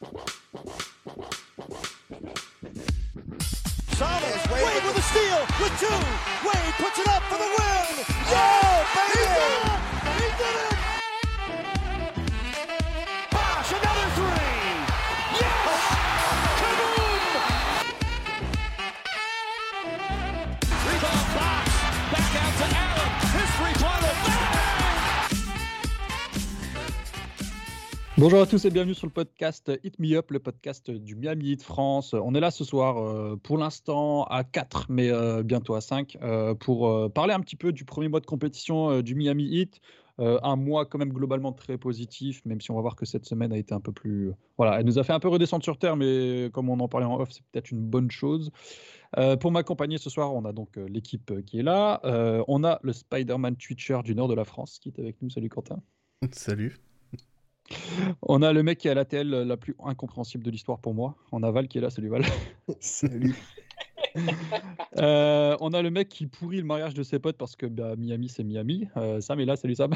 Wade, Wade with a steal, with two. Wade puts it up for the win. Yeah, baby! He did it! He did it! Bonjour à tous et bienvenue sur le podcast Hit Me Up, le podcast du Miami Heat France. On est là ce soir euh, pour l'instant à 4, mais euh, bientôt à 5, euh, pour parler un petit peu du premier mois de compétition du Miami Heat. Un mois quand même globalement très positif, même si on va voir que cette semaine a été un peu plus... Voilà, elle nous a fait un peu redescendre sur Terre, mais comme on en parlait en off, c'est peut-être une bonne chose. Pour m'accompagner ce soir, on a donc l'équipe qui est là. On a le Spider-Man Twitcher du nord de la France qui est avec nous. Salut Quentin. Salut. On a le mec qui a la TL la plus incompréhensible de l'histoire pour moi. On a Val qui est là, salut Val. Salut. Euh, on a le mec qui pourrit le mariage de ses potes parce que bah, Miami c'est Miami. Euh, Sam est là, salut Sam.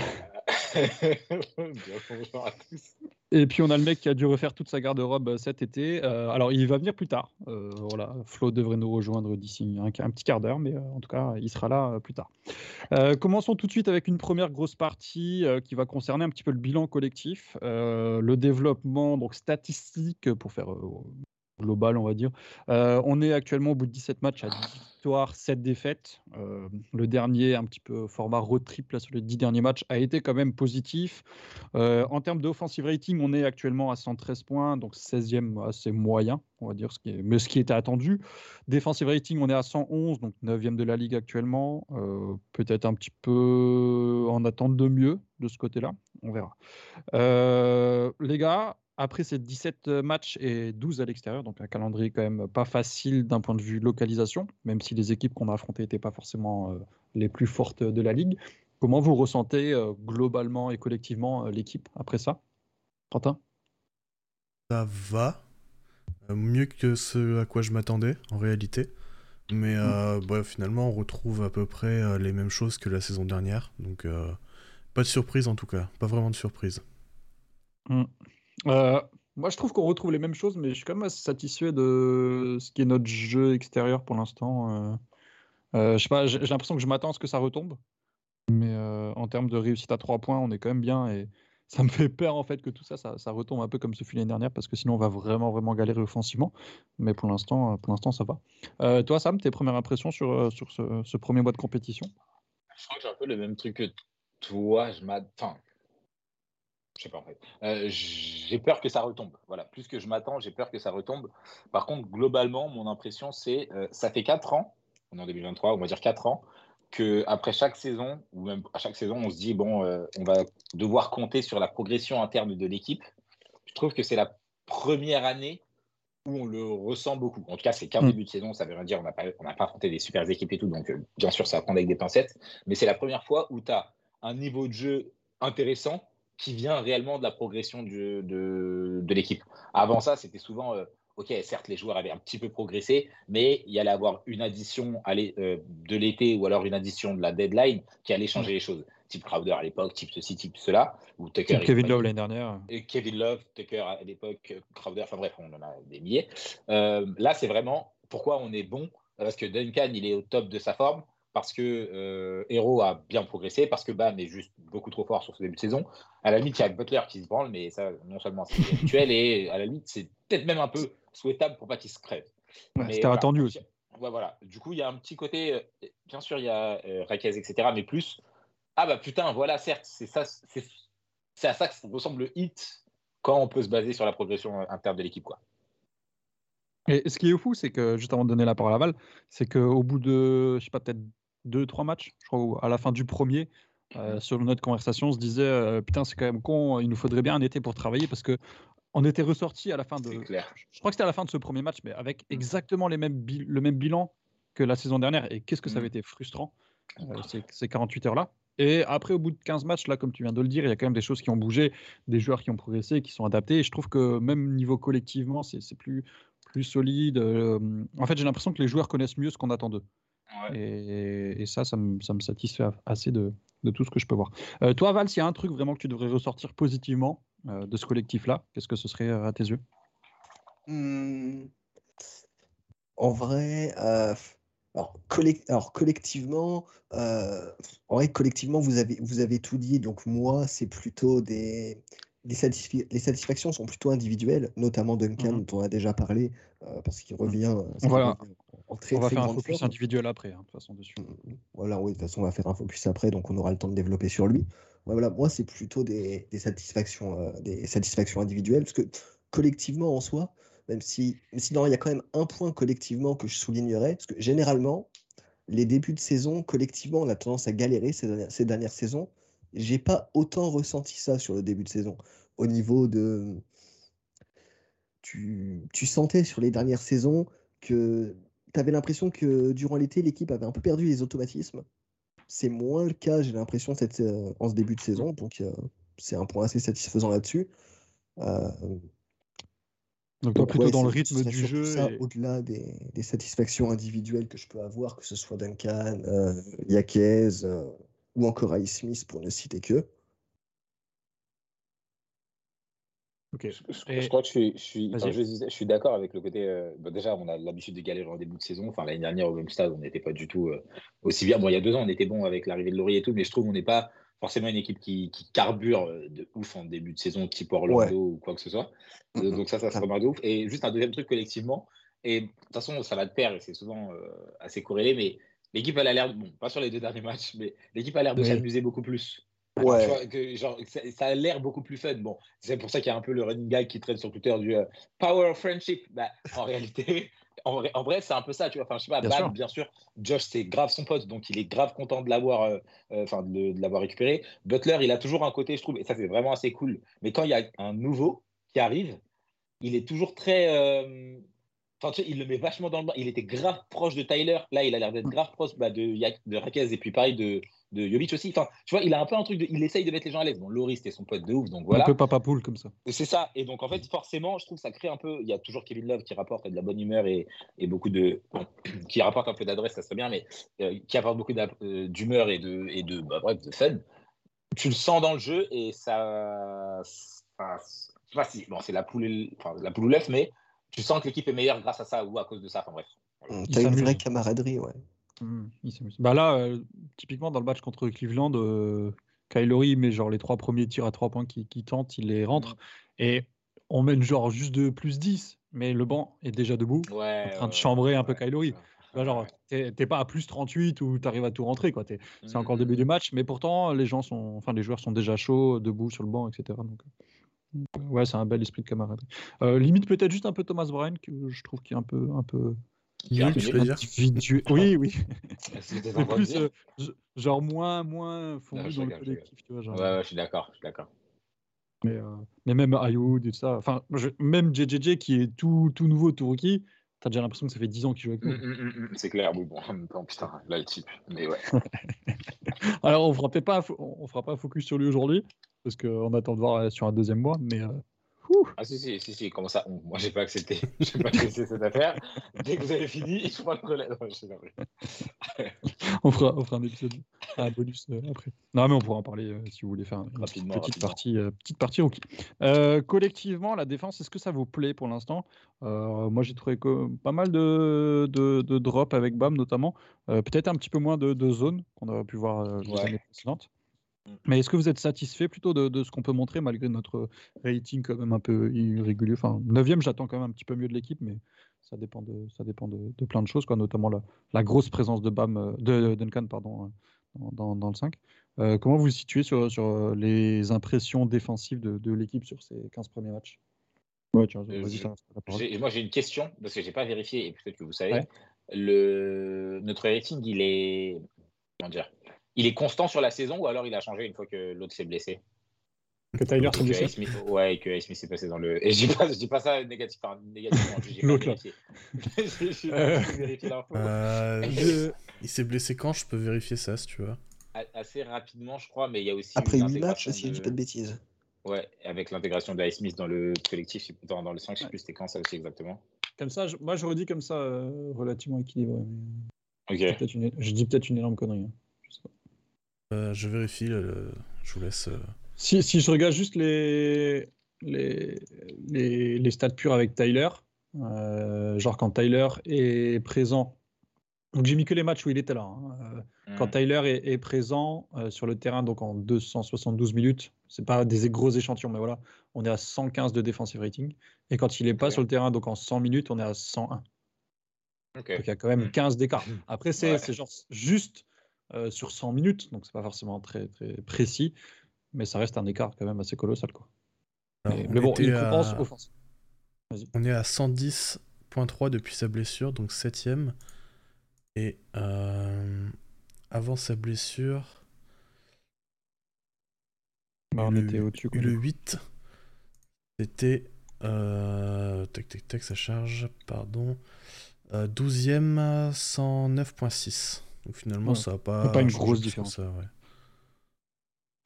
Et puis on a le mec qui a dû refaire toute sa garde-robe euh, cet été. Euh, alors il va venir plus tard. Euh, Flo devrait nous rejoindre d'ici un, petit quart d'heure, mais en tout cas il sera là plus tard. Commençons tout de suite avec une première grosse partie qui va concerner un petit peu le bilan collectif, le développement donc statistique pour faire global, on va dire. On est actuellement au bout de 17 matchs à 10 victoires, 7 défaites. Euh, le dernier, un petit peu format road trip là, sur les 10 derniers matchs, a été quand même positif. Euh, en termes d'offensive rating, on est actuellement à 113 points, donc 16e assez moyen, on va dire, ce qui mais ce qui était attendu. Defensive rating, on est à 111, donc 9e de la ligue actuellement. Euh, Peut-être un petit peu en attente de mieux de ce côté-là, on verra. Les gars, après ces 17 matchs et 12 à l'extérieur, donc un calendrier quand même pas facile d'un point de vue localisation, même si les équipes qu'on a affrontées n'étaient pas forcément euh, les plus fortes de la ligue. Comment vous ressentez euh, globalement et collectivement euh, l'équipe après ça? Quentin? Ça va. Euh, mieux que ce à quoi je m'attendais, en réalité. Mais euh, bah, finalement, on retrouve à peu près euh, les mêmes choses que la saison dernière. Donc, euh, pas de surprise en tout cas. Pas vraiment de surprise. Euh, Moi, je trouve qu'on retrouve les mêmes choses, mais je suis quand même assez satisfait de ce qui est notre jeu extérieur pour l'instant. Euh, euh, je j'ai l'impression que je m'attends à ce que ça retombe, mais en termes de réussite à trois points, on est quand même bien et ça me fait peur en fait que tout ça, ça, retombe un peu comme ce fut l'année dernière parce que sinon on va vraiment vraiment galérer offensivement. Mais pour l'instant, pour l'instant, ça va. Toi, Sam, tes premières impressions sur, sur ce, ce premier mois de compétition? Je crois que j'ai un peu le même truc que toi. Je m'attends. Je sais pas en fait. Euh, j'ai peur que ça retombe. Voilà, plus que je m'attends, j'ai peur que ça retombe. Par contre, globalement, mon impression, c'est euh, ça fait 4 ans, on est en 2023, on va dire 4 ans, que après chaque saison, ou même à chaque saison, on se dit bon, euh, on va devoir compter sur la progression interne de l'équipe. Je trouve que c'est la première année où on le ressent beaucoup. En tout cas, c'est qu'un Mm. début de saison, ça veut rien dire, on n'a pas, on pas affronté des super équipes et tout, donc euh, bien sûr, ça va prendre avec des pincettes, mais c'est la première fois où tu as un niveau de jeu intéressant qui vient réellement de la progression du- de, de l'équipe. Avant ça, c'était souvent, euh, ok, certes, les joueurs avaient un petit peu progressé, mais il y allait avoir une addition euh, de l'été ou alors une addition de la deadline qui allait changer les choses. Type Crowder à l'époque, type ceci, type cela, ou Tucker. et Kevin. Love l'année dernière. Kevin Love, Tucker à l'époque, Crowder, enfin bref, on en a des milliers. Euh, là, c'est vraiment pourquoi on est bon, parce que Duncan, il est au top de sa forme, parce que euh, Hero a bien progressé, parce que Bam est juste beaucoup trop fort sur ce début de saison. À la limite, il y a Butler qui se branle, mais ça, non seulement c'est habituel, et à la limite, c'est peut-être même un peu souhaitable pour pas qu'il se crève. Ouais, C'était voilà. attendu aussi. Ouais, voilà. Du coup, il y a un petit côté, euh, bien sûr, il y a euh, Raquez, etc., mais plus, ah bah putain, voilà, certes, c'est ça, c'est c'est à ça que ressemble le hit quand on peut se baser sur la progression interne de l'équipe, quoi. Et ce qui est fou, c'est que, juste avant de donner la parole à Val, c'est qu'au bout de, je sais pas, peut-être deux, trois matchs, je crois, à la fin du premier, euh, sur notre conversation, on se disait, euh, putain, c'est quand même con, il nous faudrait bien un été pour travailler parce que on était ressorti à la fin de. Clair. Je crois que c'était à la fin de ce premier match, mais avec Mm. exactement les mêmes le même bilan que la saison dernière. Et qu'est-ce que ça Mm. avait été frustrant, euh, ces, ces 48 heures-là. Et après, au bout de 15 matchs, là, comme tu viens de le dire, il y a quand même des choses qui ont bougé, des joueurs qui ont progressé, qui sont adaptés. Et je trouve que même niveau collectivement, c'est c'est plus, plus solide. Euh, en fait, j'ai l'impression que les joueurs connaissent mieux ce qu'on attend d'eux. Ouais. Et, et ça, ça me, ça me satisfait assez de, de tout ce que je peux voir. Euh, toi, Val, s'il y a un truc vraiment que tu devrais ressortir positivement euh, de ce collectif-là, qu'est-ce que ce serait euh, à tes yeux? Hmm. En vrai, euh, alors, alors, collectivement, euh, en vrai, collectivement, vous avez, vous avez tout dit. Donc moi, c'est plutôt des, les, satisfactions sont plutôt individuelles, notamment Duncan, mmh dont on a déjà parlé, euh, parce qu'il mmh. revient, voilà. En très, on va faire un focus individuel après, hein, de toute façon, dessus. Mmh, voilà, oui, de toute façon, on va faire un focus après, donc on aura le temps de développer sur lui. Voilà, moi, c'est plutôt des, des satisfactions, euh, des satisfactions individuelles, parce que collectivement, en soi, même si, sinon, il y a quand même un point collectivement que je soulignerais, parce que généralement, les débuts de saison, collectivement, on a tendance à galérer ces dernières, ces dernières saisons. J'ai pas autant ressenti ça sur le début de saison. Au niveau de. Tu, tu sentais sur les dernières saisons que tu avais l'impression que durant l'été, l'équipe avait un peu perdu les automatismes. C'est moins le cas, j'ai l'impression, euh, en ce début de saison. Donc, euh, c'est un point assez satisfaisant là-dessus. Euh, donc, plutôt dans le rythme du jeu. Au-delà des, satisfactions individuelles que je peux avoir, que ce soit Duncan, euh, Yaquez ou encore Ice Smith pour ne citer que. Je, je, crois que je suis, je suis, je, suis d'accord avec le côté. Euh, déjà, on a l'habitude de galérer en début de saison. Enfin, l'année dernière, au même stade, on n'était pas du tout euh, aussi bien. Bon, il y a deux ans, on était bon avec l'arrivée de Laurie et tout, mais je trouve qu'on n'est pas forcément une équipe qui, carbure euh, de ouf en début de saison, type Orlando ou quoi que ce soit. Euh, donc ça, ça se remarque de ouf. Et juste un deuxième truc collectivement, et de toute façon, ça va de pair et c'est souvent assez corrélé, mais l'équipe, elle a l'air, bon, pas sur les deux derniers matchs, mais l'équipe a l'air de s'amuser beaucoup plus. Ouais. que, genre, ça, a l'air beaucoup plus fun. Bon, c'est pour ça qu'il y a un peu le running guy qui traîne sur Twitter du Power of Friendship. Bah, en réalité, en vrai, c'est un peu ça, tu vois. Enfin, je sais pas, bien, sûr. bien sûr, Josh, c'est grave son pote, donc il est grave content de l'avoir, euh, euh, de, l'avoir récupéré. Butler, il a toujours un côté, je trouve, et ça, c'est vraiment assez cool. Mais quand il y a un nouveau qui arrive, il est toujours très. Euh, enfin, tu sais, il le met vachement dans le Il était grave proche de Tyler. Là, il a l'air d'être grave proche bah, de, de Raquez et puis pareil de, de Jovic aussi. Enfin, tu vois, il a un peu un truc de. Il essaye de mettre les gens à l'aise. Bon, Loris, c'était son pote de ouf, donc voilà. Un peu papa poule comme ça. C'est ça. Et donc, en fait, forcément, je trouve que ça crée un peu. Il y a toujours Kevin Love qui rapporte de la bonne humeur et, et beaucoup de. qui rapporte un peu d'adresse, ça serait bien, mais euh, qui apporte beaucoup euh, d'humeur et de, et de, bah, bref, de fun. Tu le sens dans le jeu et ça. Enfin, je sais pas si. Bon, c'est la poule, enfin, la poule ou l'œuf, mais tu sens que l'équipe est meilleure grâce à ça ou à cause de ça. Enfin, bref. T'as une vraie camaraderie, ouais. Mmh, bah là, euh, typiquement dans le match contre Cleveland, euh, Kylori met genre les trois premiers tirs à trois points qui, qui tentent, il les rentre. Mmh. Et on mène genre juste de plus 10, mais le banc est déjà debout, en train de chambrer un peu Kylori. genre, t'es pas à plus 38 ou t'arrives à tout rentrer, quoi. C'est encore le début du mmh. match, mais pourtant, les gens sont, enfin, les joueurs sont déjà chauds, debout sur le banc, etc. Donc, ouais, c'est un bel esprit de camaraderie. Euh, limite peut-être juste un peu Thomas Bryan, que je trouve qui est un peu, un peu, oui, oui. plus, euh, genre moins, moins fondu dans le collectif, tu vois. Genre... Ouais, ouais, je suis d'accord, je suis d'accord. Mais, euh, mais même Ayoud et tout ça, enfin, même JJJ qui est tout, tout nouveau, tout rookie, t'as déjà l'impression que ça fait 10 ans qu'il joue avec nous. Mmh, mmh, mmh, c'est clair, oui, bon, en même temps, putain, là, le type, mais ouais. Alors, on fera peut-être pas, on fera pas focus sur lui aujourd'hui, parce qu'on attend de voir euh, sur un deuxième mois, mais ah si, si, si, si, comment ça Moi, j'ai pas accepté. j'ai pas accepté cette affaire. Dès que vous avez fini, je prends le relais. on, fera, on fera un épisode, un bonus euh, après. Non, mais on pourra en parler euh, si vous voulez faire une rapidement, petite, partie, euh, petite partie rookie. collectivement, la défense, est-ce que ça vous plaît pour l'instant? Moi, j'ai trouvé pas mal de, de, de drops avec BAM notamment. Peut-être un petit peu moins de, de zones qu'on a pu voir les années précédentes. Mmh. Mais est-ce que vous êtes satisfait plutôt de, ce qu'on peut montrer malgré notre rating quand même un peu irrégulier? Enfin, 9 j'attends quand même un petit peu mieux de l'équipe, mais ça dépend de, ça dépend de, plein de choses, quoi, notamment la, la, grosse présence de, Bam, euh, de Duncan pardon, euh, dans, dans, le 5. Euh, comment vous vous situez sur, sur les impressions défensives de, l'équipe sur ces 15 premiers matchs? Ouais, tiens, Moi, j'ai une question, parce que je n'ai pas vérifié, et peut-être que vous savez. Le, notre rating, il est. Comment dire il est constant sur la saison ou alors il a changé une fois que l'autre s'est blessé Que Tyler s'est blessé Smith, Ouais, que Smith s'est passé dans le. Et je dis pas, dis pas ça négatif, enfin, négativement, L'autre là. Euh, il s'est blessé quand? Je peux vérifier ça si tu veux. Assez rapidement, je crois, mais il y a aussi. Après 8 matchs, si je dis pas de bêtises. Ouais, avec l'intégration de Smith dans le collectif, dans, dans le 5, je sais plus c'était quand ça aussi exactement. Comme ça, je, moi j'aurais dit comme ça, euh, relativement équilibré. Ok. Je dis peut-être une, énorme connerie. Hein. Je sais pas. Euh, je vérifie, je vous laisse. Euh. Si, si, je regarde juste les, les, les, les stats purs avec Tyler, Euh, genre quand Tyler est présent. Donc j'ai mis que les matchs où il était là. hein. Euh, Quand Mm. Tyler est, est présent euh, sur le terrain, donc en 272 minutes, c'est pas des gros échantillons, mais voilà, on est à 115 de defensive rating. Et quand il est pas Ok. sur le terrain, donc en 100 minutes, on est à 101. Ok. Donc il y a quand même Mm. 15 d'écart. Après, c'est Ouais. c'est genre juste euh, sur 100 minutes, donc c'est pas forcément très, très précis, mais ça reste un écart quand même assez colossal. Quoi. Alors, Mais, on mais bon, il compense à-. On est à 110.3 depuis sa blessure, donc 7ème. Et euh, avant sa blessure, Bah, on le, était au-dessus. quoi, le du coup. 8, c'était. euh, tac, tac, tac, ça charge, pardon. Euh, 12ème, 109.6. Donc finalement, Ouais. ça n'a pas. pas une grosse différence. ça, ouais.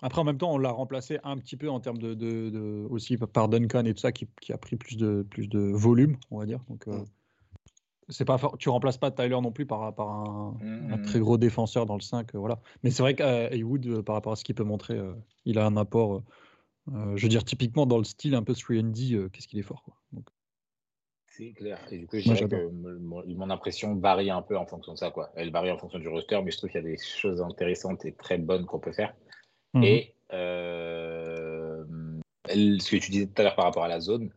Après, en même temps, on l'a remplacé un petit peu en termes de, de- de- aussi par Duncan et tout ça, qui, qui a pris plus de, plus de volume, on va dire. Donc, euh, c'est pas tu remplaces pas Tyler non plus par, par un, un très gros défenseur dans le 5. euh, voilà. Mais c'est vrai qu'Heywood, euh, par rapport à ce qu'il peut montrer, euh, il a un apport. euh, euh, je veux dire, typiquement dans le style un peu 3D, euh, qu'est-ce qu'il est fort. Quoi. Donc, C'est clair. Et du coup, je Moi, dirais que mon, impression varie un peu en fonction de ça. Quoi. Elle varie en fonction du roster, mais je trouve qu'il y a des choses intéressantes et très bonnes qu'on peut faire. Mhm. Et euh, ce que tu disais tout à l'heure par rapport à la zone,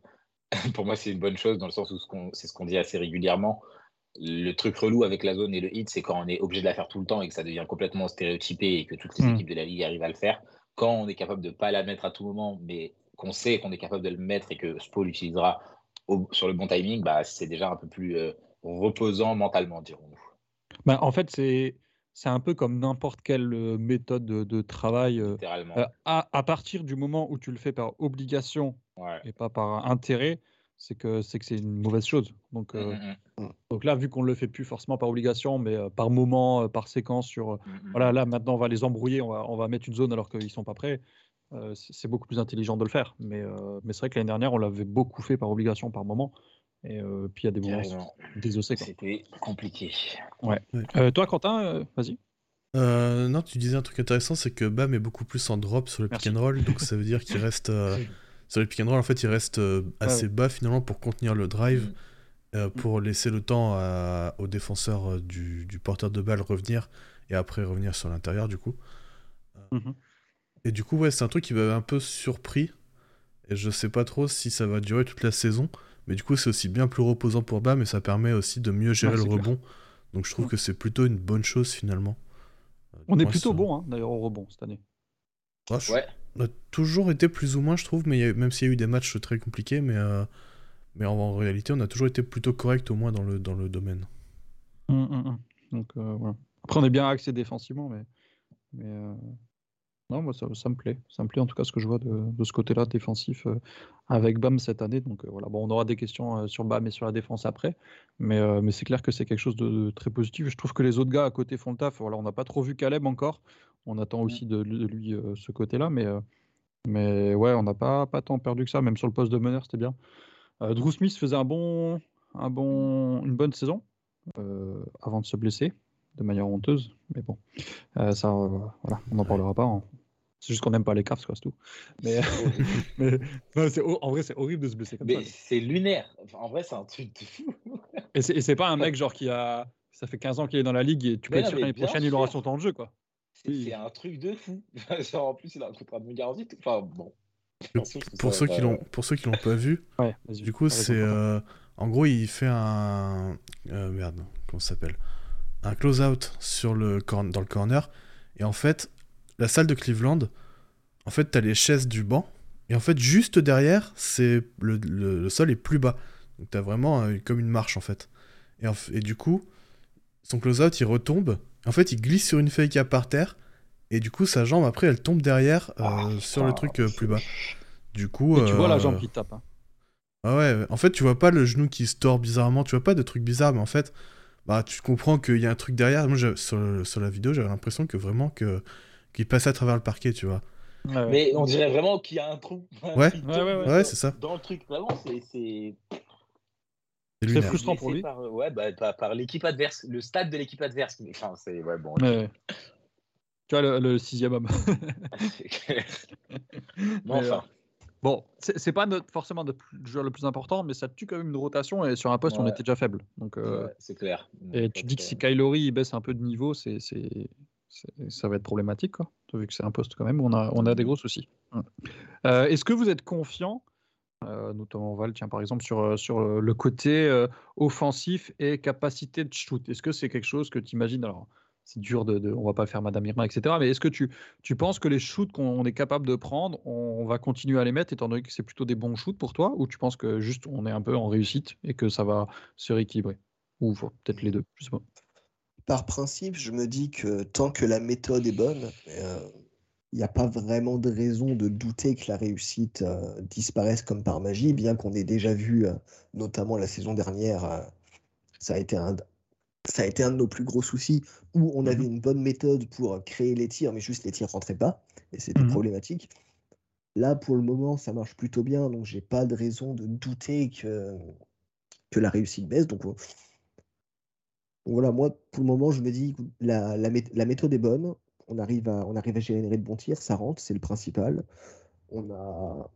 pour moi, c'est une bonne chose dans le sens où c'est ce qu'on dit assez régulièrement. Le truc relou avec la zone et le hit, c'est quand on est obligé de la faire tout le temps et que ça devient complètement stéréotypé et que toutes les Mhm. équipes de la ligue arrivent à le faire. Quand on est capable de ne pas la mettre à tout moment, mais qu'on sait qu'on est capable de le mettre et que Spo l'utilisera au- sur le bon timing, bah, c'est déjà un peu plus euh, reposant mentalement, dirons-nous. bah, en fait, c'est c'est un peu comme n'importe quelle euh, méthode de, de travail. euh, Littéralement. euh, à, à partir du moment où tu le fais par obligation Ouais. et pas par intérêt, c'est que c'est que c'est une mauvaise chose. Donc, euh, Mm, mm, donc là, vu qu'on le fait plus forcément par obligation, mais euh, par moment, euh, par séquence, sur euh, mm, mm, voilà, là maintenant on va les embrouiller, on va, on va mettre une zone alors qu'ils sont pas prêts. Euh, c'est beaucoup plus intelligent de le faire. Mais, euh, mais c'est vrai que l'année dernière, on l'avait beaucoup fait par obligation, par moment. Et euh, puis il y a des moments désossés. C'était compliqué. Euh, toi, Quentin, euh, vas-y. Euh, non, tu disais un truc intéressant, c'est que Bam est beaucoup plus en drop sur le Merci. pick and roll, donc ça veut dire qu'il reste euh, sur le pick and roll. En fait, il reste euh, assez ouais. bas finalement pour contenir le drive, Mm. euh, pour laisser le temps à- au défenseur euh, du, du porteur de balle revenir et après revenir sur l'intérieur du coup. Mhm. Et du coup, ouais, c'est un truc qui m'avait un peu surpris. Et je sais pas trop si ça va durer toute la saison. Mais du coup, c'est aussi bien plus reposant pour Bam et ça permet aussi de mieux gérer le clair. rebond. Donc je trouve Ouais. que c'est plutôt une bonne chose finalement. On est plutôt bon, hein, d'ailleurs, au rebond cette année. Ouais, je- Ouais. On a toujours été plus ou moins, je trouve, mais a- même s'il y a eu des matchs très compliqués, mais, euh, mais en, en réalité, on a toujours été plutôt correct au moins dans le, dans le domaine. Hum, hum, hum. Donc, euh, voilà. Après, on est bien axé défensivement, mais, mais euh, non, moi, ça, ça me plaît. Ça me plaît en tout cas ce que je vois de, de ce côté-là défensif euh, avec BAM cette année. Donc, euh, voilà. Bon, on aura des questions euh, sur BAM et sur la défense après, mais, mais c'est clair que c'est quelque chose de, de très positif. Je trouve que les autres gars à côté font le taf. Voilà, on n'a pas trop vu Caleb encore. On attend aussi de, de lui ce côté-là, mais, mais ouais, on n'a pas, pas tant perdu que ça. Même sur le poste de meneur, c'était bien. Drew Smith faisait un bon, un bon, une bonne saison avant de se blesser de manière honteuse. Mais bon, euh, ça, euh, voilà, on n'en parlera pas. hein. C'est juste qu'on n'aime pas les Cavs, quoi, c'est tout. Mais, mais non, c'est ho- en vrai, c'est horrible de se blesser comme Mais ça. c'est lunaire. Enfin, en vrai, c'est un truc de fou. Et c'est et c'est pas un mec genre qui a. Ça fait 15 ans qu'il est dans la ligue et tu peux Mais être sûr mais l'année prochaine, il aura son temps de jeu, quoi. C'est Oui. c'est un truc de fou. Genre, en plus, il a un contrat de non garanti. tout- Enfin, bon. Le- Pour ceux, qui euh, l'ont, pour ceux qui l'ont pas vu, Ouais, du coup, c'est. Euh, en gros, il fait un. euh, merde, comment ça s'appelle? Un close-out sur le corn- dans le corner. Et en fait, la salle de Cleveland, en fait, t'as les chaises du banc. Et en fait, juste derrière, c'est le, le- le sol est plus bas. Donc t'as vraiment euh, comme une marche, en fait. Et, en f- et du coup, son close-out, il retombe. En fait, il glisse sur une fake à par terre. Et du coup, sa jambe, après, elle tombe derrière euh, Ah, sur le truc euh, plus bas. Du coup. Et tu vois la euh, jambe qui tape. hein. ah ouais, en fait, tu vois pas le genou qui se tord bizarrement, tu vois pas de trucs bizarres, mais en fait, bah, tu comprends qu'il y a un truc derrière. Moi, sur la vidéo, j'avais l'impression que vraiment que qu'il passait à travers le parquet, tu vois. Ouais, ouais. Mais on dirait vraiment qu'il y a un trou. Ouais. Ouais, ouais, ouais. Ouais, c'est ça. Dans le truc, vraiment, c'est- c'est. Frustrant pour lui. Par, ouais, bah, par, par l'équipe adverse, le stade de l'équipe adverse. Mais, Enfin, c'est. Ouais, bon. Tu vois, le, le sixième homme. c'est clair. Mais Mais, enfin. Bon, c'est pas notre, forcément notre joueur le plus important, mais ça tue quand même une rotation et sur un poste, on était déjà faible. Donc, euh, Ouais, c'est clair. et tu dis que euh, si Kylori baisse un peu de niveau, c'est- ça va être problématique, quoi. Vu que c'est un poste quand même, où on a, on a des gros soucis. Euh, Est-ce que vous êtes confiant, euh, notamment Val, tiens par exemple, sur, euh, sur le côté euh, offensif et capacité de shoot? Est-ce que c'est quelque chose que tu imagines Alors, c'est dur de, de- on va pas faire Madame Irma, etc. Mais est-ce que tu, tu penses que les shoots qu'on est capable de prendre, on, va continuer à les mettre, étant donné que c'est plutôt des bons shoots pour toi, ou tu penses que juste on est un peu en réussite et que ça va se rééquilibrer? Ou peut-être les deux, je sais pas. Par principe, je me dis que tant que la méthode est bonne, il n'y a pas vraiment de raison de douter que la réussite euh, disparaisse comme par magie, bien qu'on ait déjà vu, euh, notamment la saison dernière, euh, ça a été un, ça a été un de nos plus gros soucis, où on avait une bonne méthode pour créer les tirs, mais juste les tirs rentraient pas, et c'était Mhm. problématique. Là, pour le moment, ça marche plutôt bien, donc j'ai pas de raison de douter que, que la réussite baisse. Donc, euh, donc voilà, moi, pour le moment, je me dis que la, la, mé- la méthode est bonne. On arrive à, on arrive à générer de bons tirs, ça rentre, c'est le principal. On a.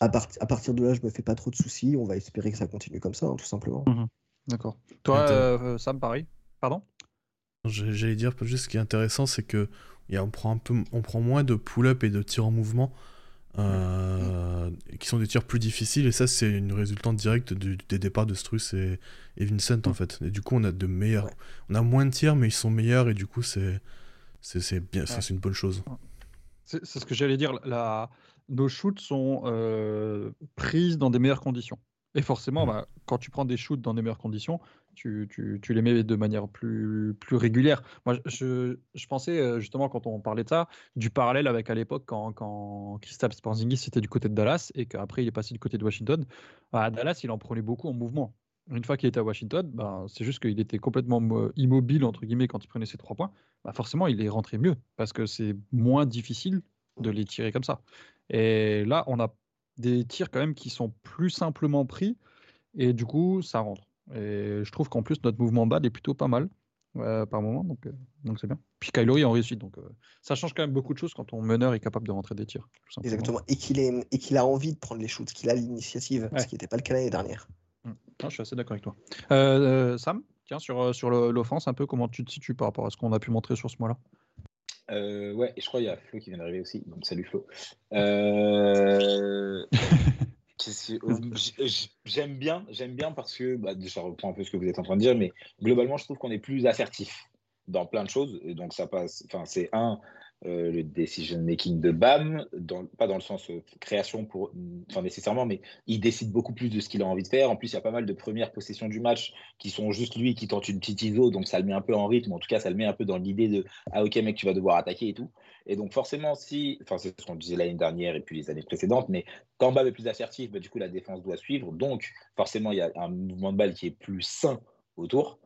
À, part- à partir de là, je me fais pas trop de soucis. On va espérer que ça continue comme ça, hein, tout simplement. D'accord. Toi, euh, Sam, pareil Pardon? J'allais dire, juste ce qui est intéressant, c'est que il y a- on, prend un peu, on prend moins de pull-up et de tirs en mouvement, euh, qui sont des tirs plus difficiles, et ça, c'est une résultante directe du- des départs de Struss et, et Vincent, en fait. Et du coup, on a de meilleurs. Ouais. On a moins de tirs, mais ils sont meilleurs, et du coup, c'est bien, Ouais. c'est une bonne chose. C'est c'est ce que j'allais dire. La... Nos shoots sont euh, prises dans des meilleures conditions. Et forcément, Mm. bah, quand tu prends des shoots dans des meilleures conditions, tu, les mets de manière plus, régulière. Moi, je, pensais euh, justement, quand on parlait de ça, du parallèle avec à l'époque quand, quand Kristaps Porzingis était du côté de Dallas et qu'après il est passé du côté de Washington. À Dallas, il en prenait beaucoup en mouvement. Une fois qu'il était à Washington, bah, c'est juste qu'il était complètement mo- immobile, entre guillemets, quand il prenait ses trois points. Bah, forcément, il est rentré mieux parce que c'est moins difficile de les tirer comme ça. Et là, on a des tirs quand même qui sont plus simplement pris et du coup, ça rentre. Et je trouve qu'en plus, notre mouvement bad est plutôt pas mal euh, par moment, donc euh, donc c'est bien. Puis Kylori est en réussite, donc euh, ça change quand même beaucoup de choses quand ton meneur est capable de rentrer des tirs. Exactement. Et qu'il est- et qu'il a envie de prendre les shoots, qu'il a l'initiative, Ouais. ce qui n'était pas le cas l'année dernière. Non, je suis assez d'accord avec toi. Sam, tiens, sur, sur l'offense, un peu, comment tu te situes par rapport à ce qu'on a pu montrer sur ce mois-là? Euh, ouais, et je crois qu'il y a Flo qui vient d'arriver aussi. Donc salut Flo. J'aime bien, j'aime bien parce que bah, ça reprend un peu ce que vous êtes en train de dire, mais globalement, je trouve qu'on est plus assertif dans plein de choses. Et donc ça passe. Enfin, c'est un euh, le decision making de Bam, dans, pas dans le sens euh, création pour, enfin nécessairement, mais il décide beaucoup plus de ce qu'il a envie de faire. En plus, il y a pas mal de premières possessions du match qui sont juste lui qui tente une petite ISO, donc ça le met un peu en rythme. En tout cas, ça le met un peu dans l'idée de ah ok mec, tu vas devoir attaquer et tout. Et donc forcément, si, enfin c'est ce qu'on disait l'année dernière et puis les années précédentes, mais quand Bam est plus assertif, bah, du coup la défense doit suivre. Donc forcément, il y a un mouvement de balle qui est plus sain autour.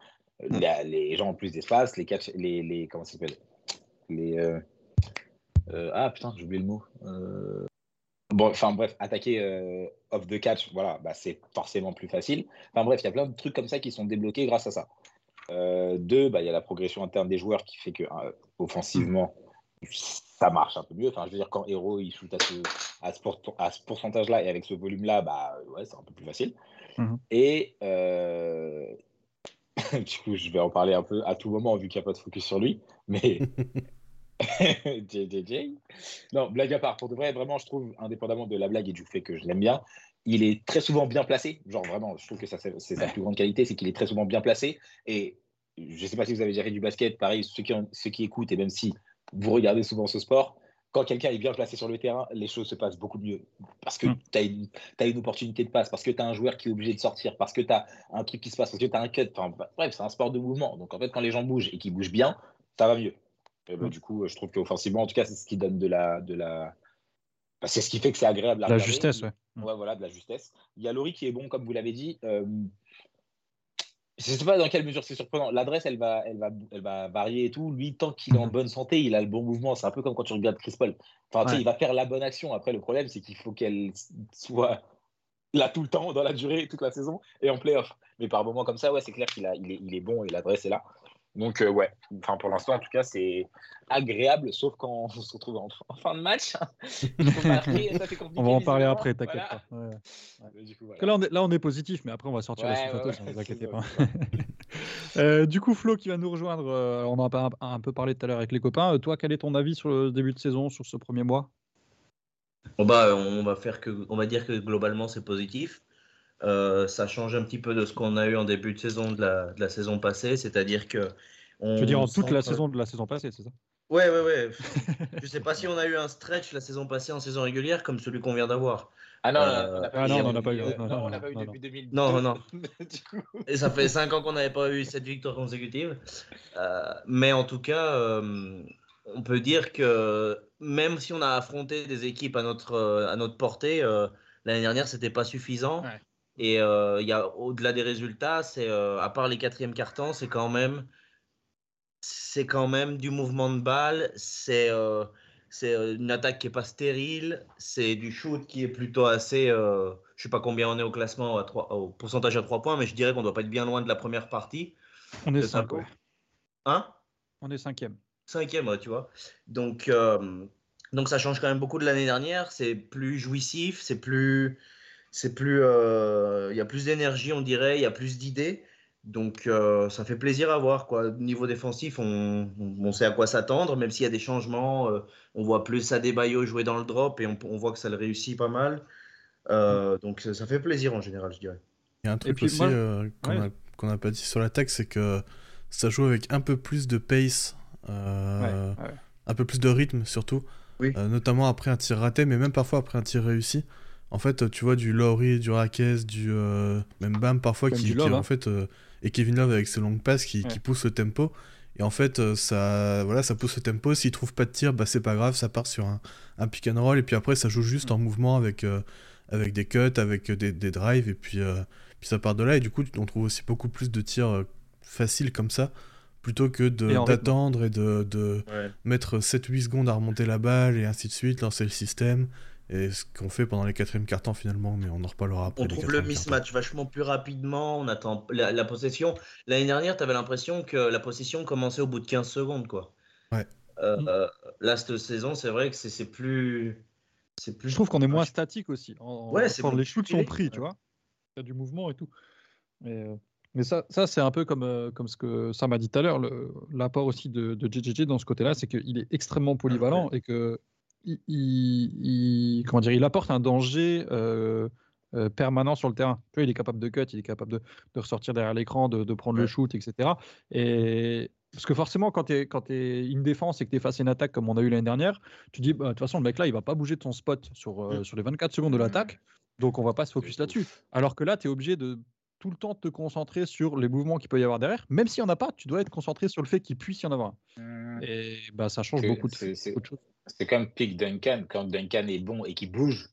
Euh, Mm. la- les gens ont plus d'espace, les catch, les, les comment ça s'appelle? Les euh, ah putain, j'ai oublié le mot. Euh, Bon, enfin bref, attaquer euh, off the catch, voilà, bah, c'est forcément plus facile. Enfin bref, il y a plein de trucs comme ça qui sont débloqués grâce à ça. Euh, deux, bah, il y a la progression interne des joueurs qui fait que euh, offensivement, ça marche un peu mieux. Enfin, je veux dire, quand Hero il shoot à ce, à ce, pour- à ce pourcentage-là et avec ce volume-là, bah ouais, c'est un peu plus facile. Mhm. Et euh, du coup, je vais en parler un peu à tout moment vu qu'il n'y a pas de focus sur lui. Mais JJJ. Non, blague à part, pour de vrai, vraiment, je trouve, indépendamment de la blague et du fait que je l'aime bien, il est très souvent bien placé. Genre, vraiment, je trouve que ça, c'est sa plus grande qualité, c'est qu'il est très souvent bien placé. Et je sais pas si vous avez géré du basket, pareil, ceux qui, ont- ceux qui écoutent, et même si vous regardez souvent ce sport, quand quelqu'un est bien placé sur le terrain, les choses se passent beaucoup mieux. Parce que Mm. tu as une, t'as une opportunité de passe, parce que tu as un joueur qui est obligé de sortir, parce que tu as un truc qui se passe, parce que tu as un cut. Enfin, bref, c'est un sport de mouvement. Donc, en fait, quand les gens bougent et qu'ils bougent bien, ça va mieux. Et bah, Mm. Du coup, je trouve qu'offensivement, en tout cas, c'est ce qui donne de la. De la... bah, c'est ce qui fait que c'est agréable à La regarder. justesse, ouais. Ouais, voilà, de la justesse. Il y a Laurie qui est bon, comme vous l'avez dit. Euh, je ne sais pas dans quelle mesure c'est surprenant. L'adresse, elle va, elle, va, elle va varier et tout. Lui, tant qu'il est en Mhm. bonne santé, il a le bon mouvement. C'est un peu comme quand tu regardes Chris Paul. Enfin, tu sais, il va faire la bonne action. Après, le problème, c'est qu'il faut qu'elle soit là tout le temps, dans la durée, toute la saison, et en playoff. Mais par moments comme ça, ouais, c'est clair qu'il a, il est, il est bon et l'adresse est là. Donc, euh, ouais, enfin, pour l'instant, en tout cas, c'est agréable, sauf quand on se retrouve en, en fin de match. Ça fait On va en parler après, t'inquiète Voilà. pas. Ouais. Mais du coup, voilà. Parce que Là on, est, là, on est positif, mais après, on va sortir Ouais, la photo, ouais, ne vous inquiétez pas. Euh, du coup, Flo qui va nous rejoindre, euh, on en a un, un peu parlé tout à l'heure avec les copains. Euh, toi, quel est ton avis sur le début de saison, sur ce premier mois? Bon bah, on va faire que, on va dire que globalement c'est positif. Euh, ça change un petit peu de ce qu'on a eu en début de saison de la, de la saison passée, c'est-à-dire que on Je veux dire, en toute la saison de la saison passée, c'est ça? Ouais, ouais, ouais. Je sais pas si on a eu un stretch la saison passée en saison régulière comme celui qu'on vient d'avoir. Ah non, Euh, on n'a ah non, on n'a pas eu, non, non, non, on n'a pas eu non, depuis 2002. Non, non. coup, Et ça fait 5 ans qu'on n'avait pas eu cette victoire consécutive. Euh, mais en tout cas, euh, on peut dire que même si on a affronté des équipes à notre, à notre portée, euh, l'année dernière, c'était pas suffisant. Ouais. Et euh, il y a au-delà des résultats, c'est euh, à part les quatrièmes cartons, c'est quand même c'est quand même du mouvement de balle, c'est euh, c'est une attaque qui est pas stérile, c'est du shoot qui est plutôt assez euh, je sais pas combien on est au classement à trois- au pourcentage à 3 points, mais je dirais qu'on doit pas être bien loin de la première partie. On est de 5, tableau. Hein? On est cinquième. Cinquième, ouais, tu vois. Donc, donc ça change quand même beaucoup de l'année dernière. C'est plus jouissif, c'est plus, c'est plus, euh, il y a plus d'énergie, on dirait, il y a plus d'idées. Donc euh, ça fait plaisir à voir quoi. Au niveau défensif, on, on, on sait à quoi s'attendre, même s'il y a des changements. euh, on voit plus Adebayo jouer dans le drop et on, on voit que ça le réussit pas mal. Euh, donc ça, ça fait plaisir en général, je dirais. Il y a un truc puis, aussi moi- euh, qu'on Ouais. a- qu'on n'a pas dit sur l'attaque, c'est que ça joue avec un peu plus de pace, euh, Ouais, ouais. un peu plus de rythme surtout, Oui. Euh, notamment après un tir raté, mais même parfois après un tir réussi. En fait, tu vois du Laurie, du Raquez, du euh, même Bam parfois Même qui, Love, hein. en fait euh, et Kevin Love avec ses longues passes qui, Ouais. qui poussent le tempo. Et en fait, euh, ça, voilà, ça pousse le tempo. S'il trouve pas de tir, bah c'est pas grave, ça part sur un, un pick and roll et puis après ça joue juste en mouvement avec euh, avec des cuts, avec des, des drives et puis puis ça part de là et du coup on trouve aussi beaucoup plus de tirs faciles comme ça plutôt que d'attendre et de, de mettre 7-8 secondes à remonter la balle et ainsi de suite, lancer le système. Et ce qu'on fait pendant les quatrièmes cartons finalement, mais on en reparlera après. On trouve le mismatch vachement plus rapidement. On attend la, la possession. L'année dernière, tu avais l'impression que la possession commençait au bout de 15 secondes. Quoi. Ouais. Euh, là, cette saison, c'est vrai que c'est plus. C'est plus. Je trouve qu'on est moins statique aussi. En- Ouais, en- les shoots sont pris, tu vois. Il y a du mouvement et tout. Mais, euh, mais ça, ça c'est un peu comme, euh, comme ce que Sam a dit tout à l'heure. L'apport aussi de, de JJJ dans ce côté-là, c'est qu'il est extrêmement polyvalent et que il, il- il- comment dire, il apporte un danger euh, euh, permanent sur le terrain. Tu vois, il est capable de cut, il est capable de, de ressortir derrière l'écran, de, de prendre le shoot, etc. Et parce que forcément, quand tu es, une défense et que tu es face à une attaque comme on a eu l'année dernière, tu dis, bah, de toute façon, le mec là, il va pas bouger de son spot sur, euh, Mm. sur les 24 secondes de l'attaque, donc on va pas se focus là-dessus. Alors que là, tu es obligé de tout le temps te concentrer sur les mouvements qu'il peut y avoir derrière. Même s'il n'y en a pas, tu dois être concentré sur le fait qu'il puisse y en avoir un. Hum, Et bah, ça change beaucoup de, choses. C'est comme Pick Duncan, quand Duncan est bon et qu'il bouge,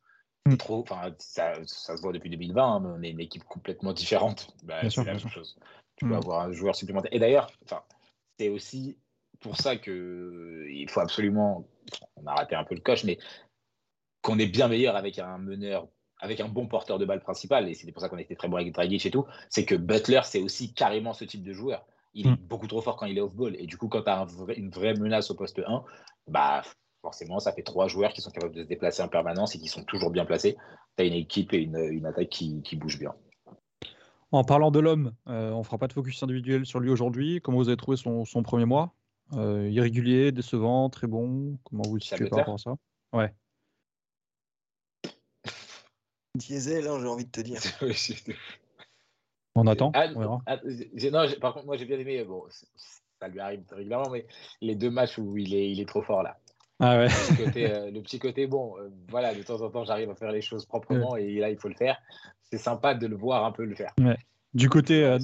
Mm. c'est trop, enfin, ça, ça se voit depuis 2020, hein, mais on est une équipe complètement différente. Bah, c'est sûr, la même sûr. chose. Tu peux Mm. avoir un joueur supplémentaire. Et d'ailleurs, enfin, c'est aussi pour ça que il faut absolument, on a raté un peu le coche, mais qu'on est bien meilleur avec un meneur, avec un bon porteur de balle principal, et c'est pour ça qu'on était très bon avec Dragic et tout, c'est que Butler, c'est aussi carrément ce type de joueur. Il est Mm. beaucoup trop fort quand il est off-ball, et du coup, quand tu as un vrai- une vraie menace au poste 1, bah, forcément, ça fait trois joueurs qui sont capables de se déplacer en permanence et qui sont toujours bien placés. Tu as une équipe et une, une attaque qui, qui bouge bien. En parlant de l'homme, euh, on fera pas de focus individuel sur lui aujourd'hui. Comment vous avez trouvé son, son premier mois? Euh, Irrégulier, décevant, très bon? Comment vous le situez par rapport à ça? Ouais. Diesel, hein, j'ai envie de te dire. On attend, Ah, on verra. ah, non, par contre, moi j'ai bien aimé, bon, ça lui arrive régulièrement, mais les deux matchs où il est, il est trop fort là. Ah ouais. Le petit côté, euh, le petit côté bon, euh, voilà, de temps en temps j'arrive à faire les choses proprement et là il faut le faire. C'est sympa de le voir un peu le faire. Du côté, euh,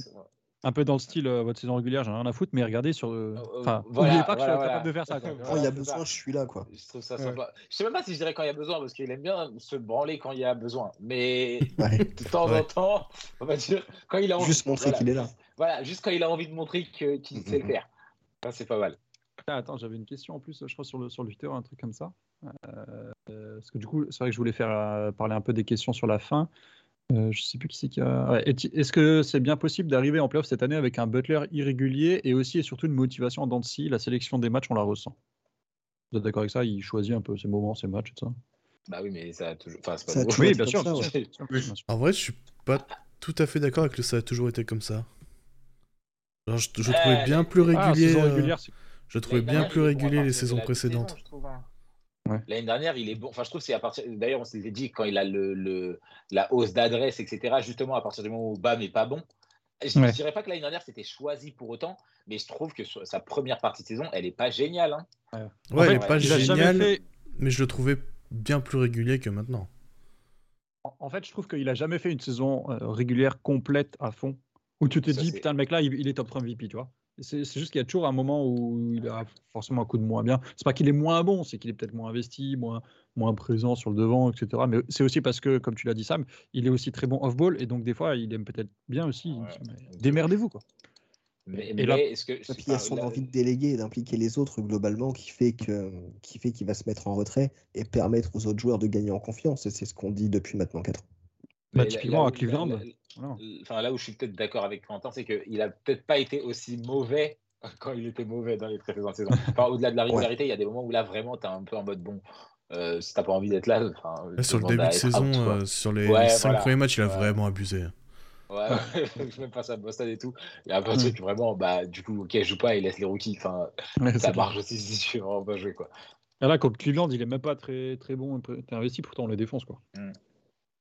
un peu dans le style, euh, votre saison régulière, j'ai rien à foutre, mais regardez sur. euh, Euh, Enfin, voilà, n'oubliez pas que voilà, je suis voilà. capable de faire ça. quoi. Quand il y a besoin, ça. je suis là, quoi. Je trouve ça Ouais. sympa. Je sais même pas si je dirais quand il y a besoin, parce qu'il aime bien se branler quand il y a besoin. Mais Ouais. de temps Ouais. en temps, on va dire, quand il a envie. Juste montrer voilà. qu'il est là. Voilà, juste quand il a envie de montrer qu'il sait le faire. Ça, c'est pas mal. Ah, attends, j'avais une question en plus, je crois, sur le, sur le Twitter, un truc comme ça. Euh, parce que du coup, c'est vrai que je voulais faire euh, parler un peu des questions sur la fin. Euh, je sais plus qui c'est qui a. Ouais, Est-ce que c'est bien possible d'arriver en playoff cette année avec un Butler irrégulier et aussi et surtout une motivation en dents de scie La sélection des matchs, on la ressent. Vous êtes d'accord avec ça? Il choisit un peu ses moments, ses matchs et tout ça? Bah oui, mais ça a toujours. Enfin, c'est pas toujours Oui, été bien sûr. ça, ouais. bien. En vrai, je suis pas tout à fait d'accord avec le ça a toujours été comme ça. Genre, je, je trouvais bien plus Ah, régulier. saison euh, je trouvais bien plus régulier les saisons précédentes. je trouve, hein. Ouais. L'année dernière, il est bon. Enfin, je trouve que c'est à partir. D'ailleurs, on s'était dit quand il a le, le- la hausse d'adresse, etc. Justement, à partir du moment où Bam n'est pas bon. Je ne Ouais. dirais pas que l'année dernière c'était choisi pour autant, mais je trouve que sa première partie de saison, elle est pas géniale. hein. En Ouais, fait, il est pas il a jamais génial, fait- mais je le trouvais bien plus régulier que maintenant. En- En fait, je trouve qu'il a jamais fait une saison euh, régulière complète à fond où tu te dis putain le mec là il, il est top 3 MVP, tu vois. C'est juste qu'il y a toujours un moment où il a forcément un coup de moins bien. C'est pas qu'il est moins bon, c'est qu'il est peut-être moins investi, moins, moins présent sur le devant, etc. Mais c'est aussi parce que, comme tu l'as dit Sam, il est aussi très bon off-ball et donc des fois il aime peut-être bien aussi. Ouais. Mais Démerdez-vous quoi. Mais, Et mais là- est-ce que. Il y a son là- envie de déléguer et d'impliquer les autres globalement qui fait que qui fait qu'il va se mettre en retrait et permettre aux autres joueurs de gagner en confiance. C'est ce qu'on dit depuis maintenant 4 ans. Bah, là- typiquement là à Cleveland. là- là- Voilà. Enfin, là où je suis peut-être d'accord avec Quentin, c'est qu'il a peut-être pas été aussi mauvais quand il était mauvais dans les précédentes saisons. Enfin, au-delà de la régularité, il y a des moments où là vraiment t'es un peu en mode bon. euh, si t'as pas envie d'être là, je sur le début de saison, out, euh, sur les, Ouais, 5 voilà. premiers matchs, il a Ouais. vraiment abusé. Ouais, ouais, même face à Boston et tout. Il y a un peu un Mm. truc vraiment, bah, du coup, ok, je joue pas, il laisse les rookies. Enfin, ça marche aussi si tu veux vraiment pas jouer, quoi. Et là, contre Cleveland, il est même pas très, très bon. T'es investi, pourtant on les défonce quoi. Mm.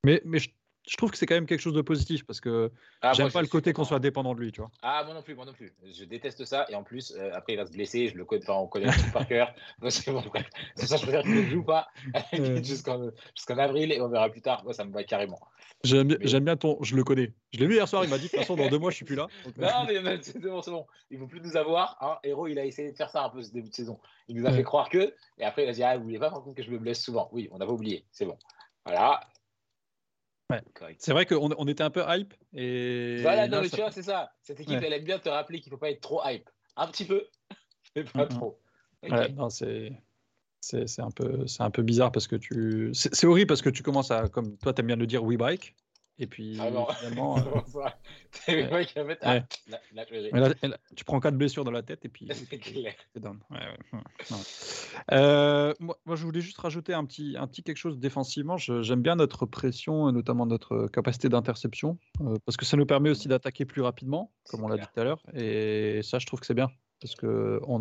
Mais, mais je, je trouve que c'est quand même quelque chose de positif parce que Ah, j'aime pas le côté qu'on soit dépendant de lui, tu vois. Ah, moi non plus, moi non plus. Je déteste ça. Et en plus, euh, après, il va se blesser. Je le connais, enfin, on connaît truc par cœur. C'est bon, ça, je préfère qu'il ne joue pas jusqu'en jusqu'en avril et on verra plus tard. Moi, ça me va carrément. J'aime bien, Mais- j'aime bien ton. Je le connais. Je l'ai vu hier soir, il m'a dit de toute façon, dans deux mois, je suis plus là. Donc, euh, Non, mais c'est bon, c'est bon. Il ne faut plus nous avoir. Hein. Héros, il a essayé de faire ça un peu ce début de saison. Il nous a Ouais. fait croire que. Et après, il a dit Ah, vous voulez pas par contre que je me blesse souvent? Oui, on n'avait oublié. C'est bon. Voilà. Ouais. C'est vrai qu'on on était un peu hype. Et Voilà, là, non, mais ça- tu vois, c'est ça. Cette équipe, Ouais. elle aime bien te rappeler qu'il ne faut pas être trop hype. Un petit peu, mais pas trop. Ouais, non, c'est. C'est un, peu- un peu bizarre parce que tu. C'est horrible parce que tu commences à. Comme toi, t'aimes bien le dire, we bike. Et puis Ah non. finalement. euh, va mettre. Mais là- là, tu prends quatre blessures dans la tête et puis. C'est clair. C'est. Ouais, ouais. Euh, moi, moi, je voulais juste rajouter un petit, un petit quelque chose défensivement. J'aime bien notre pression et notamment notre capacité d'interception euh, parce que ça nous permet aussi d'attaquer plus rapidement, comme on l'a dit tout à l'heure. Et ça, je trouve que c'est bien parce que on,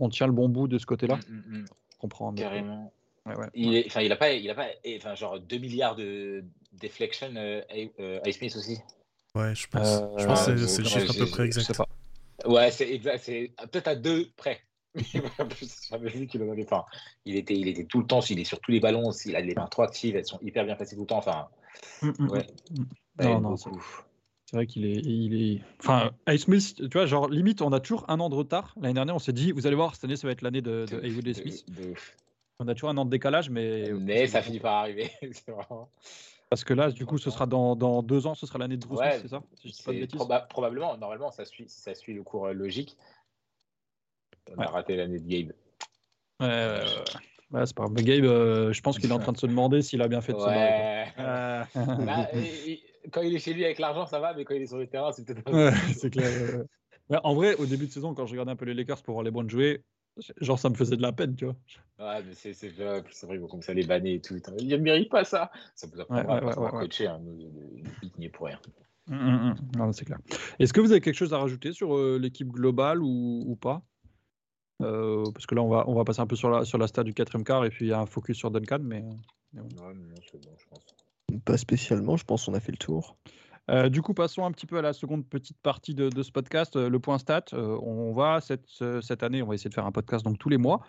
on, tient le bon bout de ce côté-là. Mm, mm, mm. On comprend. notre- Carrément. Ouais, ouais. Il est, enfin, il a pas, il a pas, enfin, genre 2 milliards de deflection, euh, euh, aussi. Ouais, je pense. Euh, je pense que c'est- le chiffre à peu près exact. pas. Ouais, c'est exact, c'est peut-être à deux près. J'avais vu qu'il en avait pas. Il était, il était tout le temps, il est sur tous les ballons, il a les mains trop actives, elles sont hyper bien placées tout le temps. Enfin, Mm, mm, ouais. mm. Non, non, c'est vrai qu'il est, il est. Enfin, Ice Smith, tu vois, genre limite, on a toujours un an de retard. L'année dernière, on s'est dit, vous allez voir, cette année, ça va être l'année de, de Haywood et De- Smith. de ouf. On a toujours un an de décalage, mais. Mais ça finit par arriver. vraiment- Parce que là, du coup, ce sera dans, dans deux ans, ce sera l'année de Drew Ouais, c'est ça Si je dis pas de proba- probablement, normalement, ça suit, ça suit le cours euh, logique. On Ouais. a raté l'année de Gabe. Ouais, ouais, ouais, c'est pas grave. Gabe, euh, je pense qu'il est en train de se demander s'il a bien fait de se quoi. Euh, Bah, et- et- quand il est chez lui avec l'argent, ça va, mais quand il est sur le terrain, c'est peut-être pas ouais, c'est clair. en vrai, au début de saison, quand je regardais un peu les Lakers pour voir les Browns jouer, genre ça me faisait de la peine, tu vois. Ouais, mais c'est c'est vrai, c'est vrai, ils vont comme ça les banner et tout. Putain, Il ne mérite pas ça. Ça vous apprendra Ouais, à ouais, ouais, ouais. coacher, hein, nous, pour rien. Non, mais c'est clair. Est-ce que vous avez quelque chose à rajouter sur euh, l'équipe globale ou, ou pas? Euh, Parce que là, on va, on va passer un peu sur la, sur la stade du quatrième quart et puis il y a un focus sur Duncan. Mais, euh, Ouais, mais non, c'est bon, je pense. Pas spécialement, je pense qu'on a fait le tour. Euh, du coup, passons un petit peu à la seconde petite partie de, ce podcast, euh, le point stat. Euh, on va cette, ce- cette année, on va essayer de faire un podcast donc tous les mois.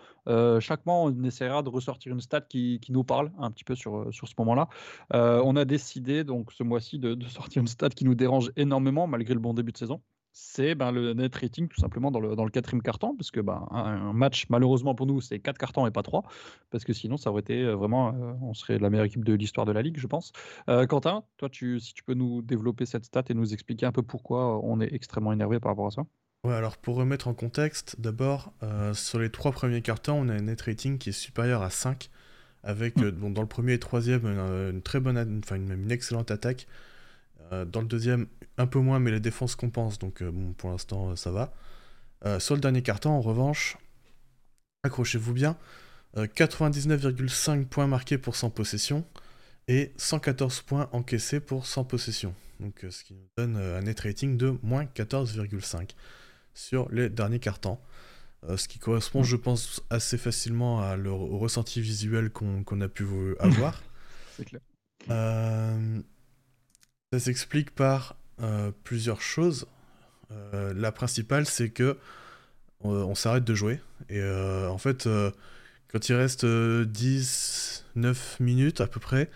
Chaque mois, on essaiera de ressortir une stat qui, nous parle un petit peu sur, ce moment-là. On a décidé donc ce mois-ci de, de sortir une stat qui nous dérange énormément malgré le bon début de saison. C'est ben, le net rating tout simplement dans le, dans le quatrième carton, parce que ben, un, match malheureusement pour nous c'est quatre cartons et pas trois, parce que sinon ça aurait été euh, vraiment, euh, on serait la meilleure équipe de l'histoire de la ligue, je pense. Euh, Quentin, toi, tu, si tu peux nous développer cette stat et nous expliquer un peu pourquoi on est extrêmement énervé par rapport à ça. Ouais, alors pour remettre en contexte, d'abord, euh, sur les trois premiers cartons, on a un net rating qui est supérieur à 5, avec Mm. euh, bon, dans le premier et troisième une, une très bonne, enfin une, une excellente attaque, dans le deuxième, un peu moins, mais les défenses compensent, donc euh, bon, pour l'instant, euh, ça va. Euh, sur le dernier carton, en revanche, accrochez-vous bien, euh, 99,5 points marqués pour 100 possessions et 114 points encaissés pour 100 possessions. Donc, euh, ce qui nous donne euh, un net rating de moins 14,5 sur les derniers cartons. Euh, ce qui correspond, je pense, assez facilement à le- au ressenti visuel qu'on a pu vo- avoir. C'est clair. Euh, ça s'explique par euh, plusieurs choses. Euh, la principale, c'est que on, on s'arrête de jouer. Et euh, en fait, euh, quand il reste euh, 10, 9 minutes à peu près,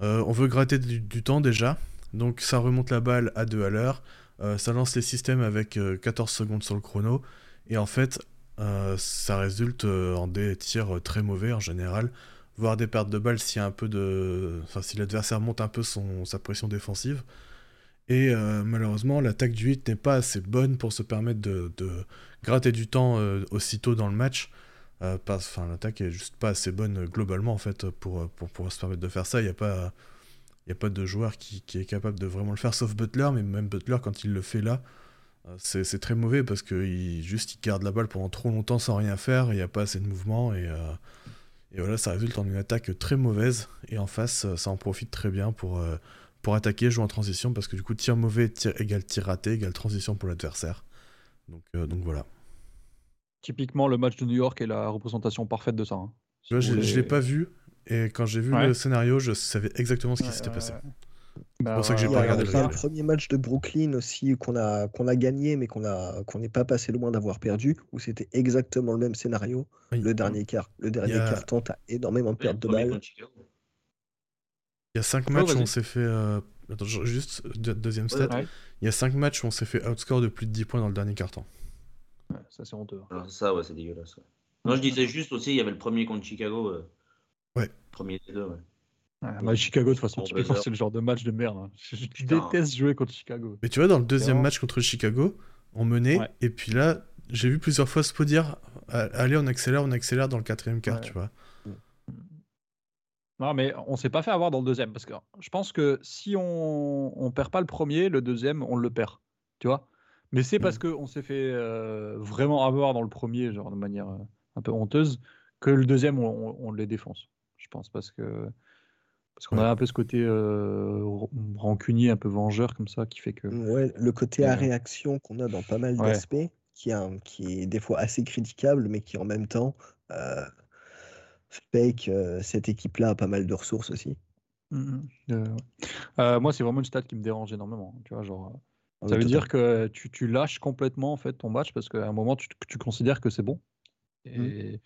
euh, on veut gratter du, du temps déjà. Donc ça remonte la balle à 2 à l'heure. Euh, ça lance les systèmes avec euh, 14 secondes sur le chrono. Et en fait, euh, ça résulte euh, en des tirs euh, très mauvais en général voire des pertes de balles si un peu de enfin si l'adversaire monte un peu son sa pression défensive. Et euh, malheureusement l'attaque du 8 n'est pas assez bonne pour se permettre de, de gratter du temps euh, aussitôt dans le match. Euh, l'attaque est juste pas assez bonne globalement en fait pour, pour pouvoir se permettre de faire ça. Il n'y a pas il a pas de joueur qui, qui est capable de vraiment le faire sauf Butler mais même Butler quand il le fait là c'est très mauvais parce que il, juste il garde la balle pendant trop longtemps sans rien faire, il n'y a pas assez de mouvement et, et voilà, ça résulte en une attaque très mauvaise et en face, euh, ça en profite très bien pour, euh, pour attaquer, jouer en transition parce que du coup, tir mauvais tir, égale tir raté égale transition pour l'adversaire. Donc, euh, donc voilà. Typiquement, le match de New York est la représentation parfaite de ça. hein. Si je voulez- je l'ai pas vu et quand j'ai vu Ouais. le scénario, je savais exactement ce qui Ouais, s'était ouais, passé. C'est Bah, pour ça que j'ai Il y pas a, regardé il le y a le replay. premier match de Brooklyn aussi qu'on a, qu'on a gagné, mais qu'on a, qu'on n'est pas passé loin d'avoir perdu, où c'était exactement le même scénario. Oui. Le dernier quart, le dernier a- carton, t'as énormément de pertes de balles. Il y a 5 Oh, matchs où on s'est fait. euh, Attends, juste, deux- deuxième stat. Ouais. Il y a 5 matchs où on s'est fait outscore de plus de 10 points dans le dernier carton. Ouais, ça, c'est honteux. hein. Alors, ça, ouais, c'est dégueulasse. ouais. Non, je disais juste aussi, il y avait le premier contre Chicago. euh, Ouais. Premier des deux, ouais. Ouais, bah, Chicago, de toute façon, Bon, typiquement, buzzer. c'est le genre de match de merde. hein. Je, déteste jouer contre Chicago. Mais tu vois, dans le deuxième match contre Chicago, on menait, Ouais. et puis là, j'ai vu plusieurs fois Spo dire Ah, Allez, on accélère, on accélère dans le quatrième quart, Ouais. tu vois. Non, mais on s'est pas fait avoir dans le deuxième. Parce que je pense que si on, on perd pas le premier, le deuxième, on le perd. Tu vois Mais c'est parce qu'on s'est fait euh, vraiment avoir dans le premier, genre de manière euh, un peu honteuse, que le deuxième, on, on- on les défonce. Je pense. Parce que. Parce qu'on Ouais. a un peu ce côté euh, ran- rancunier, un peu vengeur comme ça, qui fait que. Ouais, le côté à Ouais. réaction qu'on a dans pas mal Ouais. d'aspects, qui, est un- qui est des fois assez critiquable, mais qui en même temps euh, fait que euh, cette équipe-là a pas mal de ressources aussi. Euh, ouais. Euh, moi, c'est vraiment une stat qui me dérange énormément. Tu vois, genre. Ah Ça veut dire que tu, tu lâches complètement en fait ton match parce qu'à un moment tu, tu considères que c'est bon. Mmh. Et,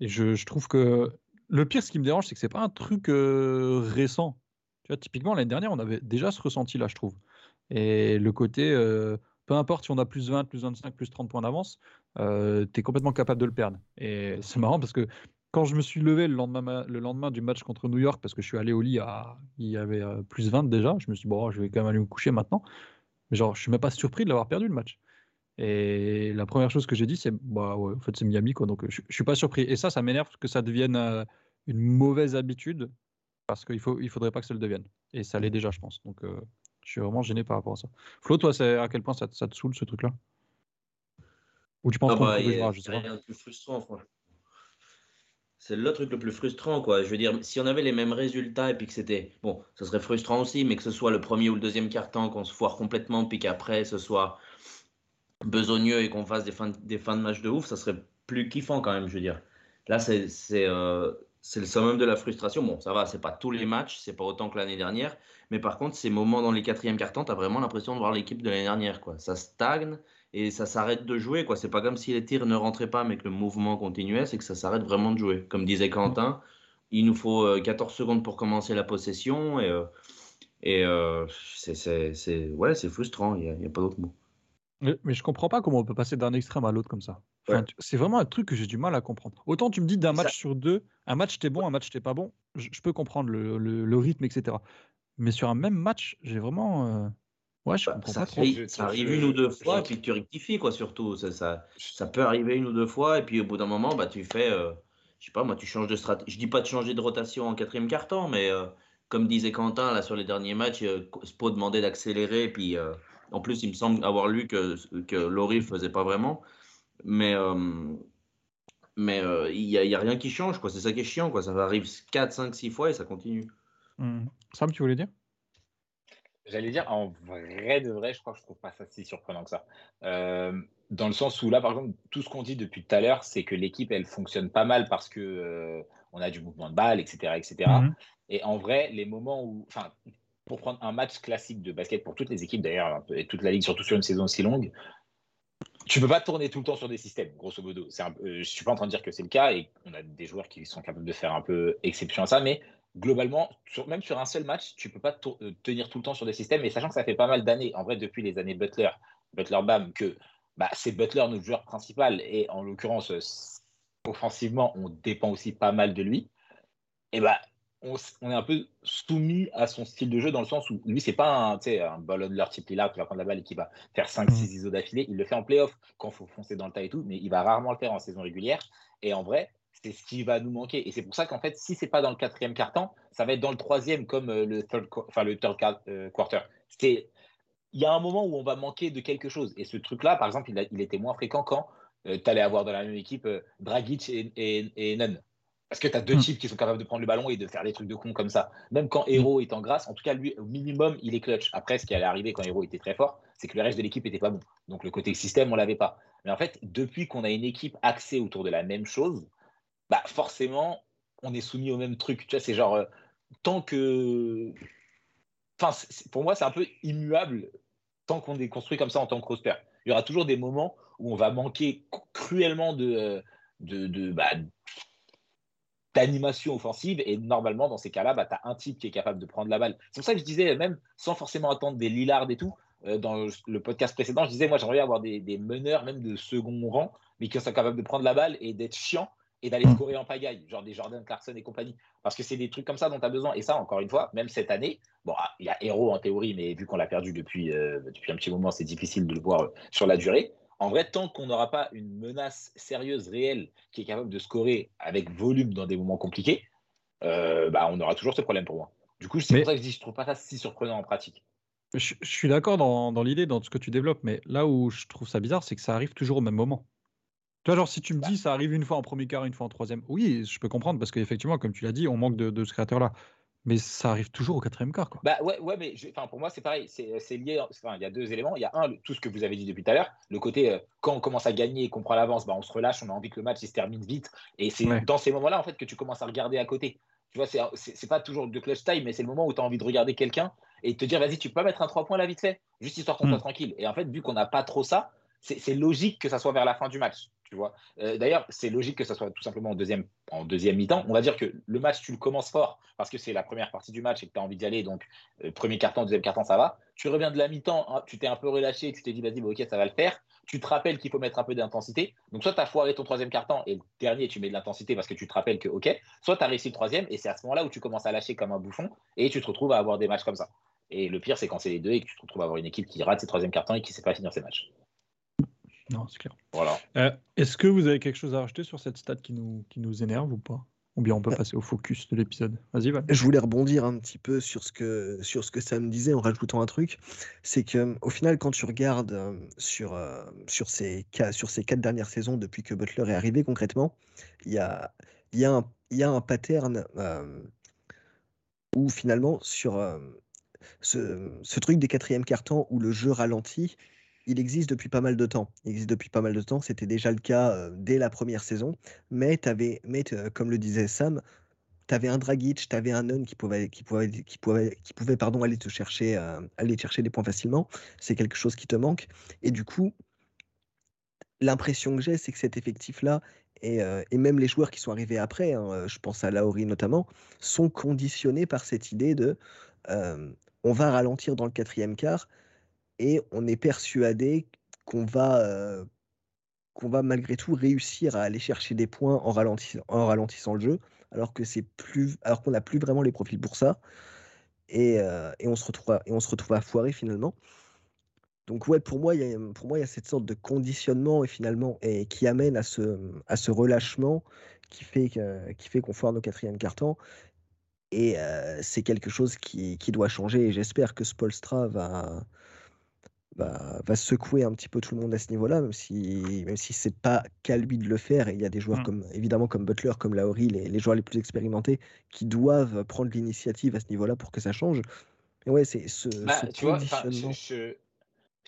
et je, je trouve que le pire, ce qui me dérange, c'est que c'est pas un truc euh, récent. Tu vois, typiquement l'année dernière, on avait déjà ce ressenti-là, je trouve. Et le côté, euh, peu importe si on a plus 20, plus 25, plus 30 points d'avance, tu es complètement capable de le perdre. Et c'est marrant parce que quand je me suis levé le lendemain, ma- le lendemain du match contre New York, parce que je suis allé au lit, il y avait euh, plus 20 déjà, je me suis dit, bon, je vais quand même aller me coucher maintenant. Mais genre, je suis même pas surpris de l'avoir perdu le match. Et la première chose que j'ai dit, c'est bah ouais, en fait, c'est Miami, quoi. Donc, je, je suis pas surpris. Et ça, ça m'énerve que ça devienne euh, une mauvaise habitude parce qu'il faut, il faudrait pas que ça le devienne. Et ça l'est déjà, je pense. Donc, euh, je suis vraiment gêné par rapport à ça. Flo, toi, c'est à quel point ça, te- ça te saoule ce truc-là? Ou tu penses Ah qu'on bah, y je sais a pas. rien de plus frustrant, franchement. C'est le truc le plus frustrant, quoi. Je veux dire, si on avait les mêmes résultats et puis que c'était. Bon, ce serait frustrant aussi, mais que ce soit le premier ou le deuxième quart-temps, qu'on se foire complètement, puis qu'après ce soit besogneux et qu'on fasse des fins, de- des fins de match de ouf, ça serait plus kiffant quand même, je veux dire. Là, c'est euh, le summum de la frustration. Bon, ça va, c'est pas tous les matchs, c'est pas autant que l'année dernière, mais par contre, ces moments dans les quatrièmes cartons, tu as vraiment l'impression de voir l'équipe de l'année dernière, quoi. Ça stagne et ça s'arrête de jouer, quoi. C'est pas comme si les tirs ne rentraient pas, mais que le mouvement continuait, c'est que ça s'arrête vraiment de jouer. Comme disait Quentin, il nous faut euh, 14 secondes pour commencer la possession et, euh, et euh, c'est- ouais, frustrant, il n'y a pas d'autre mot. Mais, mais je comprends pas comment on peut passer d'un extrême à l'autre comme ça. Enfin, Ouais. tu- C'est vraiment un truc que j'ai du mal à comprendre. Autant tu me dis d'un Ça- match sur deux, un match t'es bon, un match t'es pas bon, je, je peux comprendre le, le- le rythme, etc. Mais sur un même match, j'ai vraiment. euh, Ouais, je Bah, comprends ça, pas trop. ça arrive une ou deux fois, et puis tu rectifies, quoi, surtout. Ça, ça, ça peut arriver une ou deux fois, et puis au bout d'un moment, bah, tu fais, euh, je sais pas, moi, tu changes de stratégie. Je dis pas de changer de rotation en quatrième quart-temps, mais euh, comme disait Quentin là sur les derniers matchs, euh, Spo demandait d'accélérer, puis en plus il me semble avoir lu que que Laurie le faisait pas vraiment, mais euh, mais il n'y a, y a, rien qui change quoi. C'est ça qui est chiant quoi. Ça arrive 4, 5, 6 fois et ça continue. Mmh. Sam, tu voulais dire? J'allais dire, en vrai de vrai, je crois que je trouve pas ça si surprenant que ça. Euh, dans le sens où là, par exemple, tout ce qu'on dit depuis tout à l'heure, c'est que l'équipe, elle fonctionne pas mal parce que euh, on a du mouvement de balle, etc., etc. Mhm. Et en vrai, les moments où, enfin, pour prendre un match classique de basket pour toutes les équipes d'ailleurs et toute la ligue, surtout sur une saison aussi longue, tu peux pas tourner tout le temps sur des systèmes, grosso modo. Un, euh, je suis pas en train de dire que c'est le cas et on a des joueurs qui sont capables de faire un peu exception à ça, mais globalement, même sur un seul match, tu peux pas euh, tenir tout le temps sur des systèmes. Et sachant que ça fait pas mal d'années, en vrai, depuis les années Butler, Butler Bam, que bah, c'est Butler notre joueur principal. Et en l'occurrence, offensivement, on dépend aussi pas mal de lui. Et bah, on, est un peu soumis à son style de jeu dans le sens où lui, c'est pas un, un ball type là qui va prendre la balle et qui va faire 5-6 mm. ISO d'affilée. Il le fait en playoff quand il faut foncer dans le tas et tout, mais il va rarement le faire en saison régulière. Et en vrai, c'est ce qui va nous manquer. Et c'est pour ça qu'en fait, si c'est pas dans le quatrième quart-temps, ça va être dans le troisième comme euh, le third, enfin, le third euh, quarter. C'est, il y a un moment où on va manquer de quelque chose. Et ce truc-là, par exemple, il, il, était moins fréquent quand euh, tu allais avoir dans la même équipe Dragic et, et, et Nunn. Parce que tu as deux hmm. types qui sont capables de prendre le ballon et de faire des trucs de con comme ça. Même quand Hero est en grâce, en tout cas, lui, au minimum, il est clutch. Après, ce qui allait arriver quand Hero était très fort, c'est que le reste de l'équipe n'était pas bon. Donc le côté système, on l'avait pas. Mais en fait, depuis qu'on a une équipe axée autour de la même chose, bah forcément, on est soumis au même truc. Tu vois, c'est genre, euh, tant que. Enfin, pour moi, c'est un peu immuable tant qu'on est construit comme ça en tant que roster. Il y aura toujours des moments où on va manquer cruellement de, de, de bah, d'animation offensive et normalement dans ces cas-là bah, tu as un type qui est capable de prendre la balle c'est pour ça que je disais même sans forcément attendre des Lillard et tout euh, dans le podcast précédent je disais moi j'aimerais avoir des, des, meneurs même de second rang mais qui sont capables de prendre la balle et d'être chiant et d'aller mm. scorer en pagaille, genre des Jordan Clarkson et compagnie. Parce que c'est des trucs comme ça dont tu as besoin. Et ça, encore une fois, même cette année, bon, ah, il y a Hero en théorie, mais vu qu'on l'a perdu depuis, euh, depuis un petit moment, c'est difficile de le voir sur la durée. En vrai, tant qu'on n'aura pas une menace sérieuse, réelle, qui est capable de scorer avec volume dans des moments compliqués, euh, bah, on aura toujours ce problème pour moi. Du coup, c'est pour ça que je dis je trouve pas ça si surprenant en pratique. Je, je suis d'accord dans, dans l'idée, dans ce que tu développes, mais là où je trouve ça bizarre, c'est que ça arrive toujours au même moment. Tu vois, genre, si tu me dis ça arrive une fois en premier quart, une fois en troisième, oui, je peux comprendre parce qu'effectivement, comme tu l'as dit, on manque de, de ce créateur-là. Mais ça arrive toujours au quatrième quart. Quoi. Bah ouais, ouais mais pour moi, c'est pareil. C'est lié. il y a deux éléments. Il y a un, tout ce que vous avez dit depuis tout à l'heure, le côté euh, quand on commence à gagner et qu'on prend l'avance, bah, on se relâche, on a envie que le match il se termine vite. Et c'est dans ces moments-là en fait que tu commences à regarder à côté. Tu vois, c'est pas toujours de clutch time, mais c'est le moment où tu as envie de regarder quelqu'un et te dire, vas-y, tu peux pas mettre un 3 points là vite fait, juste histoire qu'on soit mmh. tranquille. Et en fait, vu qu'on n'a pas trop ça, c'est logique que ça soit vers la fin du match. Euh, d'ailleurs, c'est logique que ça soit tout simplement en deuxième, en deuxième mi-temps. On va dire que le match, tu le commences fort parce que c'est la première partie du match et que tu as envie d'y aller. Donc, euh, premier carton, deuxième carton, ça va. Tu reviens de la mi-temps, hein, tu t'es un peu relâché, tu t'es dit, vas-y, ok, ça va le faire. Tu te rappelles qu'il faut mettre un peu d'intensité. Donc, soit tu as foiré ton troisième carton et le dernier, tu mets de l'intensité parce que tu te rappelles que, ok, soit tu as réussi le troisième et c'est à ce moment-là où tu commences à lâcher comme un bouffon et tu te retrouves à avoir des matchs comme ça. Et le pire, c'est quand c'est les deux et que tu te retrouves à avoir une équipe qui rate ses troisième cartons et qui ne sait pas finir ses matchs. Non, c'est clair. Voilà. Euh, est-ce que vous avez quelque chose à rajouter sur cette stat qui nous, qui nous énerve ou pas? Ou bien on peut euh. passer au focus de l'épisode? Vas-y, Val. Je voulais rebondir un petit peu sur ce que, sur ce que Sam disait en rajoutant un truc. C'est que au final, quand tu regardes euh, sur, sur, ces, sur ces quatre dernières saisons depuis que Butler est arrivé concrètement, il y a, y, a un, y a un pattern où finalement, sur ce, ce, truc des quatrièmes cartons où le jeu ralentit, il existe depuis pas mal de temps. Il existe depuis pas mal de temps. C'était déjà le cas dès la première saison. Mais, avais, mais comme le disait Sam, tu avais un Dragic, tu avais un Nun qui pouvait, qui pouvait, qui pouvait, qui pouvait pardon, aller te chercher, aller chercher des points facilement. C'est quelque chose qui te manque. Et du coup, l'impression que j'ai, c'est que cet effectif-là, et, même les joueurs qui sont arrivés après, hein, je pense à Lauri notamment, sont conditionnés par cette idée de on va ralentir dans le quatrième quart et on est persuadé qu'on va, qu'on va malgré tout réussir à aller chercher des points en ralentissant, en ralentissant le jeu, alors que c'est qu'on n'a plus vraiment les profils pour ça, et, et, on se retrouve à, et on se retrouve à foirer finalement. Donc ouais, pour moi, il y a, cette sorte de conditionnement et finalement et qui amène à ce, à ce relâchement qui fait fait qu'on foire nos quatrièmes cartons Et c'est quelque chose qui, qui, doit changer. Et j'espère que Spolstra va, va, va, secouer un petit peu tout le monde à ce niveau-là, même si, même si c'est pas qu'à lui de le faire. Et il y a des joueurs, mmh. comme, évidemment, comme Butler, comme Lauri, les, les joueurs les plus expérimentés, qui doivent prendre l'initiative à ce niveau-là pour que ça change. Mais ouais, c'est ce, bah, tu vois, je,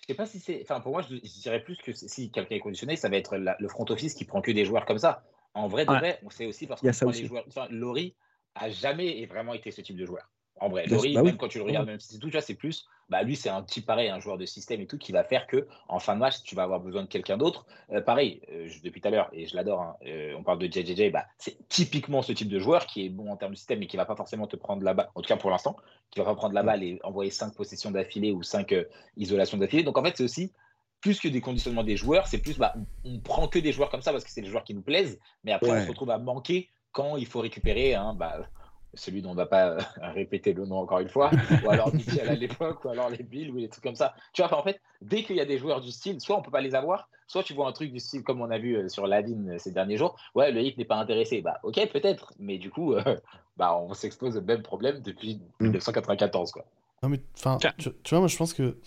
je sais pas si c'est. Enfin, pour moi, je, dirais plus que si quelqu'un est conditionné, ça va être le front office qui prend que des joueurs comme ça. En vrai, de vrai, on sait aussi parce que les joueurs. Enfin, Laurie a jamais vraiment été ce type de joueur. En vrai, Laurie, bah même quand tu le regardes, même si c'est tout, c'est plus, bah lui, c'est un petit pareil, un joueur de système et tout, qui va faire que en fin de match, tu vas avoir besoin de quelqu'un d'autre. Euh, pareil, euh, depuis tout à l'heure, et je l'adore, hein, euh, on parle de JJJ, bah, c'est typiquement ce type de joueur qui est bon en termes de système, mais qui va pas forcément te prendre la balle, en tout cas pour l'instant, qui va pas prendre la balle et envoyer cinq possessions d'affilée ou cinq isolations d'affilée. Donc en fait, c'est aussi plus que des conditionnements des joueurs, c'est plus, bah, on prend que des joueurs comme ça parce que c'est des joueurs qui nous plaisent, mais après, on se retrouve à manquer quand il faut récupérer hein, bah, celui dont on ne va pas euh, répéter le nom encore une fois, ou alors Michel à l'époque, ou alors les Bills, ou des trucs comme ça. Tu vois, en fait, dès qu'il y a des joueurs du style, soit on ne peut pas les avoir, soit tu vois un truc du style comme on a vu euh, sur Ladin euh, ces derniers jours, ouais, le hit n'est pas intéressé. Bah, ok, peut-être, mais du coup, bah, on s'expose au même problème depuis 1994, mm. quoi. Non, mais enfin, tu, vois, moi je pense que,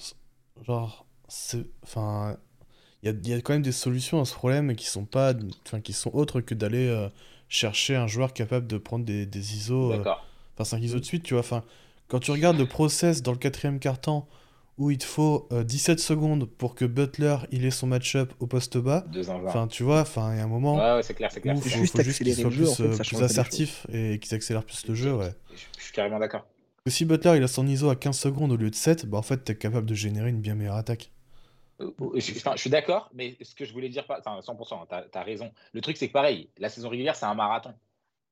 genre, c'est. Enfin. Il y a, quand même des solutions à ce problème qui sont pas, qui sont autres que d'aller chercher un joueur capable de prendre des, des ISO, euh, enfin 5 ISO de suite, tu vois. Enfin, quand tu regardes le process dans le quatrième quart-temps, où il te faut 17 euh, secondes pour que Butler il ait son match-up au poste bas. Enfin, tu vois, enfin, il y a un moment ouais, c'est clair, c'est clair. où il faut, juste faut qu'ils soient plus, euh, plus assertifs et qu'ils accélèrent plus le jeu, ouais. Je suis carrément d'accord. Si Butler il a son ISO à 15 secondes au lieu de 7, bah en fait, t'es capable de générer une bien meilleure attaque. Je, je, suis d'accord, mais ce que je voulais dire, enfin 100%, tu as, raison. Le truc, c'est que pareil, la saison régulière, c'est un marathon.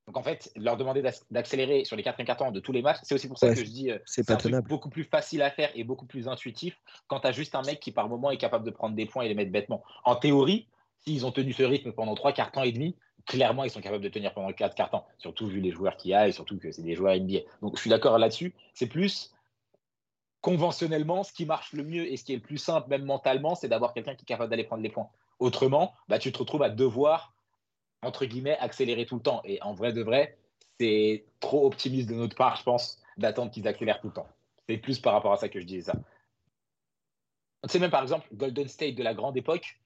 Donc en fait, leur demander d'accélérer sur les 4 quarts de tous les matchs, c'est aussi pour ça que je dis euh, c'est beaucoup plus facile à faire et beaucoup plus intuitif quand tu as juste un mec qui par moment est capable de prendre des points et les mettre bêtement. En théorie, s'ils ont tenu ce rythme pendant 3 quarts temps et demi, clairement ils sont capables de tenir pendant 4 quarts temps, surtout vu les joueurs qu'il y a et surtout que c'est des joueurs NBA. Donc je suis d'accord là-dessus. C'est plus conventionnellement, ce qui marche le mieux et ce qui est le plus simple, même mentalement, c'est d'avoir quelqu'un qui est capable d'aller prendre les points. Autrement, bah, tu te retrouves à devoir, entre guillemets, accélérer tout le temps. Et en vrai de vrai, c'est trop optimiste de notre part, je pense, d'attendre qu'ils accélèrent tout le temps. C'est plus par rapport à ça que je disais ça. Tu même, par exemple, Golden State de la grande époque,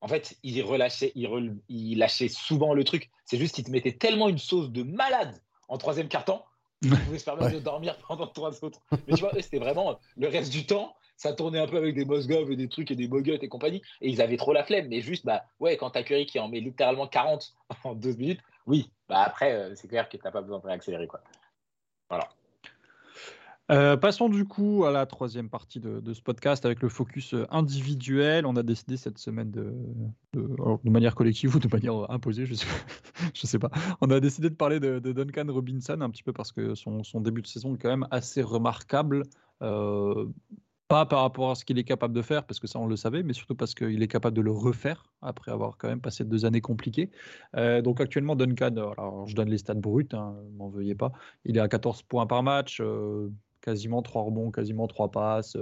en fait, il relâchait, souvent le truc. C'est juste qu'il te mettait tellement une sauce de malade en troisième quart-temps ils pouvaient se permettre de dormir pendant trois autres. Mais tu vois, c'était vraiment le reste du temps, ça tournait un peu avec des Mosgov et des trucs et des Bogut et compagnie. Et ils avaient trop la flemme. Mais juste, bah ouais, quand t'as Curry qui en met littéralement 40 en deux minutes, oui, bah après, euh, c'est clair que t'as pas besoin de réaccélérer. Quoi. Voilà. Euh, passons du coup à la troisième partie de, ce podcast avec le focus euh, individuel. On a décidé cette semaine de, manière collective ou de manière imposée, je je sais pas. On a décidé de parler de, Duncan Robinson un petit peu parce que son, début de saison est quand même assez remarquable. Euh, pas par rapport à ce qu'il est capable de faire, parce que ça on le savait, mais surtout parce qu'il est capable de le refaire après avoir quand même passé deux années compliquées. donc actuellement, Duncan, alors je donne les stats bruts, hein, m'en veuillez pas, il est à 14 points par match, quasiment 3 rebonds, quasiment 3 passes,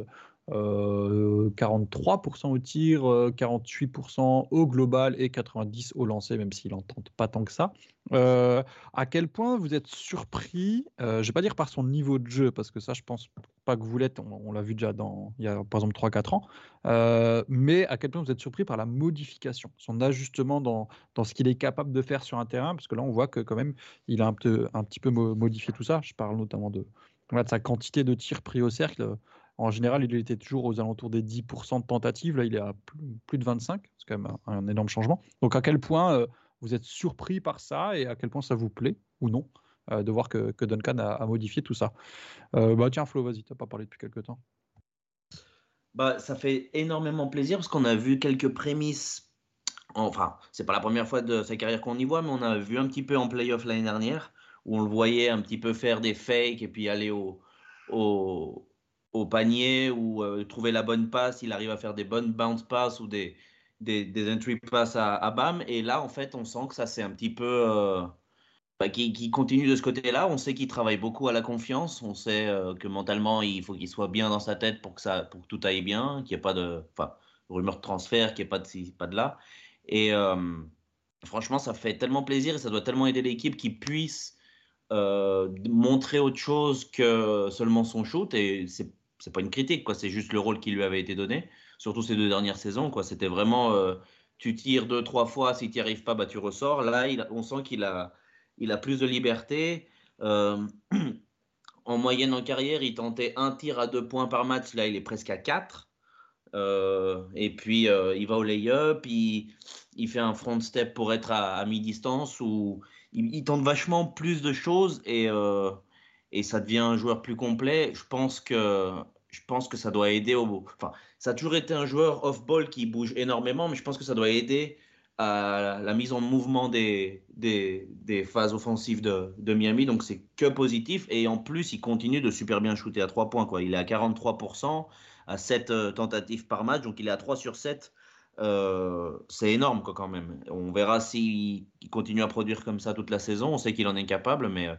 43% au tir, 48% au global et 90% au lancer, même s'il n'en tente pas tant que ça. à quel point vous êtes surpris, je ne vais pas dire par son niveau de jeu, parce que ça, je pense pas que vous l'êtes, on, l'a vu déjà il y a par exemple 3-4 ans, mais à quel point vous êtes surpris par la modification, son ajustement dans, dans ce qu'il est capable de faire sur un terrain, parce que là, on voit que quand même, il a un, un petit peu modifié tout ça. Je parle notamment de, de sa quantité de tirs pris au cercle. En général, il était toujours aux alentours des 10% de tentatives. Là, il est à plus de 25. C'est quand même un, énorme changement. Donc, à quel point euh, vous êtes surpris par ça et à quel point ça vous plaît ou non euh, de voir que, Duncan a, modifié tout ça? Euh, bah, Tiens, Flo, vas-y, tu pas parlé depuis quelques temps. Bah, ça fait énormément plaisir parce qu'on a vu quelques prémices. Enfin, c'est pas la première fois de sa carrière qu'on y voit, mais on a vu un petit peu en playoff l'année dernière où on le voyait un petit peu faire des fakes et puis aller au, au, panier ou euh, trouver la bonne passe. Il arrive à faire des bonnes bounce passes ou des, des, entry passes à, à, BAM. Et là, en fait, on sent que ça c'est un petit peu. Euh, bah, qui, qui, continue de ce côté-là. On sait qu'il travaille beaucoup à la confiance. On sait euh, que mentalement, il faut qu'il soit bien dans sa tête pour que, ça, pour que tout aille bien, qu'il n'y ait pas de. Enfin, rumeur de transfert, qu'il n'y ait pas de, pas de là. Et franchement, ça fait tellement plaisir et ça doit tellement aider l'équipe qui puisse euh, montrer autre chose que seulement son shoot. Et c'est pas une critique, quoi. C'est juste le rôle qui lui avait été donné, surtout ces deux dernières saisons, quoi. C'était vraiment, euh, tu tires deux, trois fois, si tu n'y arrives pas, bah, tu ressors. Là, on sent qu'il a, il a plus de liberté. Euh, en moyenne en carrière, il tentait un tir à deux points par match. Là, il est presque à quatre. Et puis, il va au lay-up, il, fait un front step pour être à, mi-distance, où il, tente vachement plus de choses et, et ça devient un joueur plus complet. Je pense que je pense que ça doit aider au. Enfin, ça a toujours été un joueur off-ball qui bouge énormément, mais je pense que ça doit aider à la mise en mouvement des, des, phases offensives de, de Miami. Donc, c'est que positif. Et en plus, il continue de super bien shooter à 3 points. Quoi. Il est à 43%, à 7 euh, tentatives par match. Donc, il est à 3 sur 7. Euh, c'est énorme quoi, quand même. On verra s'il continue à produire comme ça toute la saison. On sait qu'il en est capable, mais euh,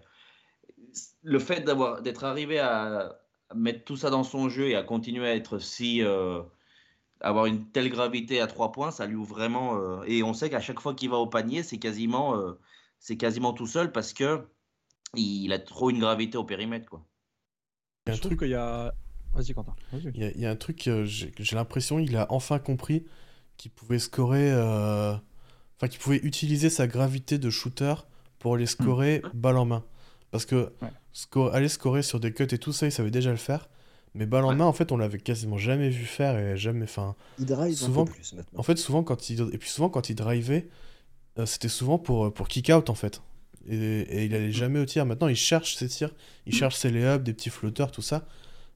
le fait d'avoir d'être arrivé à mettre tout ça dans son jeu et à continuer à être si euh, avoir une telle gravité à trois points, ça lui ouvre vraiment. Euh, et on sait qu'à chaque fois qu'il va au panier, c'est quasiment, euh, c'est quasiment tout seul parce que il, a trop une gravité au périmètre, quoi. Il y a un truc qu'il y a. Vas-y, Quentin. il, y a, il, y a, un truc, j'ai l'impression, il a enfin compris qu'il pouvait scorer. Enfin, qu'il pouvait utiliser sa gravité de shooter pour les scorer mmh. balle en main. Parce que aller scorer sur des cuts et tout ça, il savait déjà le faire. Mais balle en main, en fait, on l'avait quasiment jamais vu faire et jamais. Enfin, il drive souvent, plus maintenant. En fait, souvent quand il et puis souvent quand il drivait, euh, c'était souvent pour pour kick out en fait. Et, il allait mm. jamais au tir. Maintenant, il cherche ses tirs, il mm. cherche ses lay-ups, des petits flotteurs, tout ça.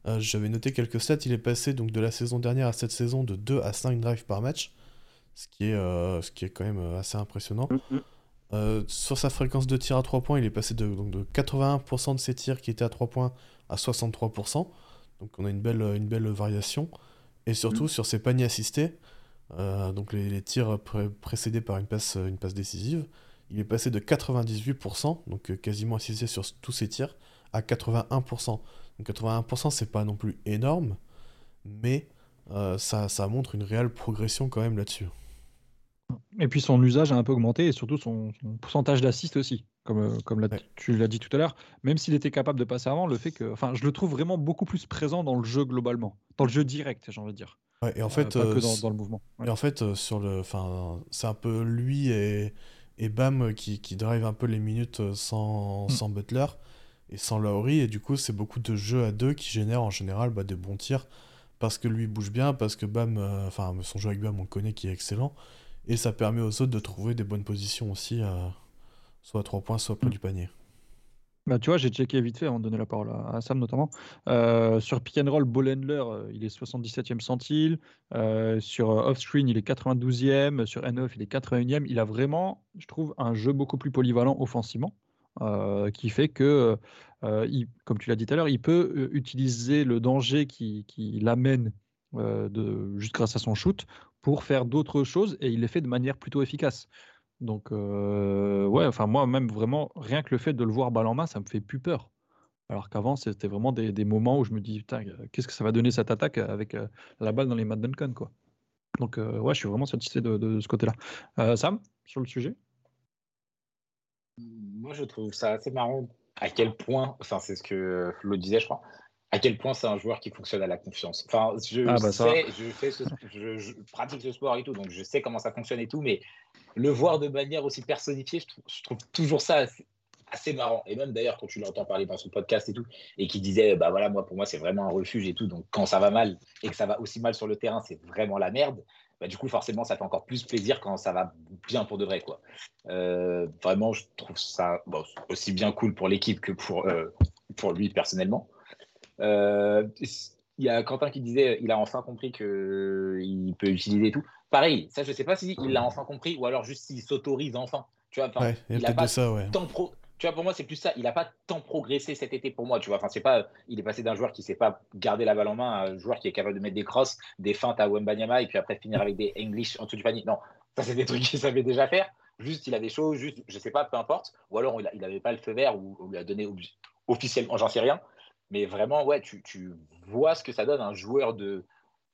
Euh, j'avais noté quelques stats. Il est passé donc de la saison dernière à cette saison de 2 à 5 drives par match, ce qui est euh, ce qui est quand même assez impressionnant. Mm, euh, sur sa fréquence de tir à 3 points, il est passé de, donc de 81% de ses tirs qui étaient à 3 points à 63%. Donc on a une belle, une belle variation. Et surtout mm. sur ses paniers assistés, euh, donc les, tirs précédés par une passe, une passe décisive, il est passé de 98%, donc euh, quasiment assisté sur tous ses tirs, à 81%. Donc 81% c'est pas non plus énorme, mais ça, ça montre une réelle progression quand même là-dessus. Et puis son usage a un peu augmenté et surtout son, pourcentage d'assist aussi, comme, euh, comme tu l'as dit tout à l'heure. Même s'il était capable de passer avant, le fait que, enfin, je le trouve vraiment beaucoup plus présent dans le jeu globalement, dans le jeu direct, j'ai envie de dire. et en fait, pas que euh, dans, le mouvement. Et en fait, euh, sur le, enfin, c'est un peu lui et, et Bam qui, qui drive un peu les minutes sans, hmm. sans Butler et sans Lowry et du coup, c'est beaucoup de jeux à deux qui génèrent en général bah, des bons tirs parce que lui bouge bien, parce que Bam, enfin, son jeu avec Bam, on connaît qui est excellent. Et ça permet aux autres de trouver des bonnes positions aussi, euh, soit à 3 points, soit près du panier. Bah, tu vois, j'ai checké vite fait, on donnait la parole à, Sam notamment. Euh, sur pick and roll, euh, il est 77e centile. sur off-screen, il est 92e. Sur N9, il est 81e. Il a vraiment, je trouve, un jeu beaucoup plus polyvalent offensivement, qui fait que, il, comme tu l'as dit tout à l'heure, il peut utiliser le danger qui, l'amène juste grâce à son shoot pour faire d'autres choses et il les fait de manière plutôt efficace. Donc, euh, ouais, enfin, moi, même vraiment, rien que le fait de le voir balle en main, ça me fait plus peur. Alors qu'avant, c'était vraiment des, moments où je me dis, putain, qu'est-ce que ça va donner cette attaque avec euh, la balle dans les Mad Duncan, quoi. Donc, euh, ouais, je suis vraiment satisfait de, de, ce côté-là. Sam, sur le sujet? Moi, je trouve ça assez marrant à quel point, enfin, c'est ce que Flo disait, je crois, à quel point c'est un joueur qui fonctionne à la confiance. Enfin, je ah, bah, sais, je, fais je, pratique ce sport et tout, donc je sais comment ça fonctionne et tout, mais le voir de manière aussi personnifiée, je trouve, toujours ça assez, marrant. Et même d'ailleurs, quand tu l'entends parler dans son podcast et tout, et qui disait, bah voilà, moi, pour moi, c'est vraiment un refuge et tout, donc quand ça va mal et que ça va aussi mal sur le terrain, c'est vraiment la merde. Bah, du coup, forcément, ça fait encore plus plaisir quand ça va bien pour de vrai. Quoi. Euh, vraiment, je trouve ça aussi bien cool pour l'équipe que pour, euh, pour lui personnellement. Euh, il y a Quentin qui disait il a enfin compris qu'il peut utiliser tout. Pareil, ça je sais pas s'il il l'a enfin compris ou alors juste s'il s'autorise enfin. Tu vois, il, a pas ça, ouais. pro... Tu vois, pour moi, c'est plus ça. Il n'a pas tant progressé cet été pour moi. Tu vois, enfin, c'est pas. Il est passé d'un joueur qui sait pas garder la balle en main à un joueur qui est capable de mettre des crosses, des feintes à Wembanyama et puis après finir avec des English en dessous du panier. Non, ça c'est des trucs qu'il savait déjà faire. Juste, il a des choses, juste, je sais pas, peu importe. Ou alors il n'avait pas le feu vert ou on lui a donné officiellement, j'en sais rien. Mais vraiment, ouais, tu, tu, vois ce que ça donne un joueur de,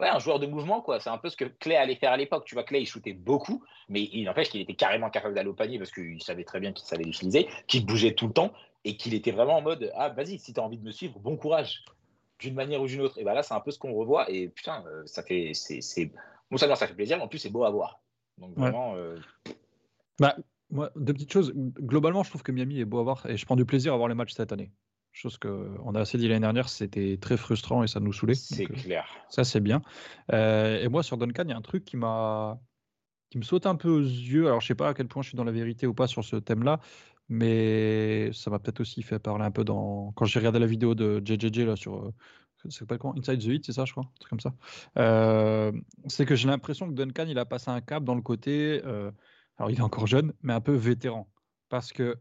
ouais, un joueur de mouvement, quoi. C'est un peu ce que Clay allait faire à l'époque. Tu vois, Clay, il shootait beaucoup, mais il n'empêche qu'il était carrément capable d'aller au panier parce qu'il savait très bien qu'il savait l'utiliser, qu'il bougeait tout le temps et qu'il était vraiment en mode Ah, vas-y, si tu as envie de me suivre, bon courage, d'une manière ou d'une autre. Et bah là, c'est un peu ce qu'on revoit. Et putain, euh, ça fait. c'est Bon, ça, ça fait plaisir, mais en plus, c'est beau à voir. Donc vraiment. Euh, bah, moi, deux petites choses. Globalement, je trouve que Miami est beau à voir et je prends du plaisir à voir les matchs cette année. Chose qu'on a assez dit l'année dernière, c'était très frustrant et ça nous saoulait. C'est euh, clair. ça, c'est bien. et moi, sur Duncan, il y a un truc qui m'a qui me saute un peu aux yeux. Alors, je sais pas à quel point je suis dans la vérité ou pas sur ce thème-là, mais ça m'a peut-être aussi fait parler un peu dans. Quand j'ai regardé la vidéo de JJJ là, sur. C'est pas quoi? Inside the Heat, c'est ça, je crois? Un truc comme ça. Euh, c'est que j'ai l'impression que Duncan, il a passé un cap dans le côté. Euh, alors, il est encore jeune, mais un peu vétéran. Parce que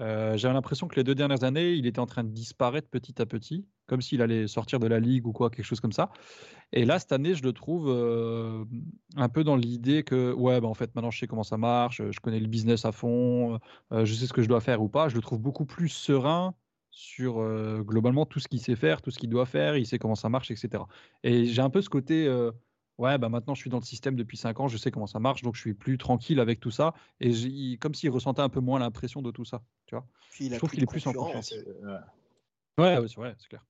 euh, j'avais l'impression que les deux dernières années, il était en train de disparaître petit à petit, comme s'il allait sortir de la ligue ou quoi, quelque chose comme ça. Et là, cette année, je le trouve euh, un peu dans l'idée que, ouais, bah, en fait, maintenant je sais comment ça marche, je connais le business à fond, euh, je sais ce que je dois faire ou pas. Je le trouve beaucoup plus serein sur globalement tout ce qu'il sait faire, tout ce qu'il doit faire, il sait comment ça marche, etc. Et j'ai un peu ce côté ouais, bah maintenant je suis dans le système depuis 5 ans, je sais comment ça marche, donc je suis plus tranquille avec tout ça. Et comme s'il ressentait un peu moins l'impression de tout ça. Tu vois? Je trouve qu'il est plus en confiance. Euh, ouais, ouais c'est vrai, c'est clair.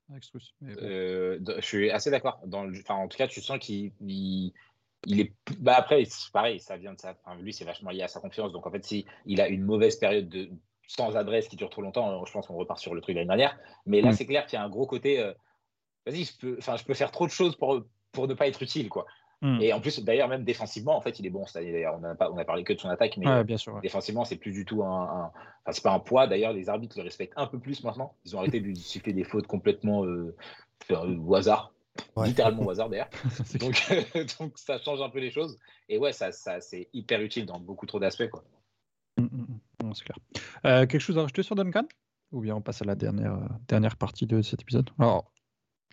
Euh, je suis assez d'accord. Enfin, en tout cas, tu sens qu'il il, est. Bah après, c'est pareil, ça vient de ça. Enfin, lui, c'est vachement lié à sa confiance. Donc en fait, si il a une mauvaise période de sans adresse qui dure trop longtemps, je pense qu'on repart sur le truc de l'année dernière. Mais là, mmh. c'est clair qu'il y a un gros côté. Euh, vas-y, je peux, enfin, je peux faire trop de choses pour, pour ne pas être utile, quoi. Hmm. Et en plus, d'ailleurs, même défensivement, en fait, il est bon. D'ailleurs, on a pas, on a parlé que de son attaque, mais bien sûr, défensivement, c'est plus du tout un, enfin, c'est pas un poids. D'ailleurs, les arbitres le respectent un peu plus maintenant. Ils ont arrêté de lui siffler des fautes complètement euh, au hasard, littéralement au hasard d'ailleurs. donc, donc, ça change un peu les choses. Et ouais, ça, ça c'est hyper utile dans beaucoup trop d'aspects, quoi. Hmm, hmm, c'est clair. Euh, quelque chose à rajouter sur Duncan? Ou bien on passe à la dernière, dernière partie de cet épisode? Alors,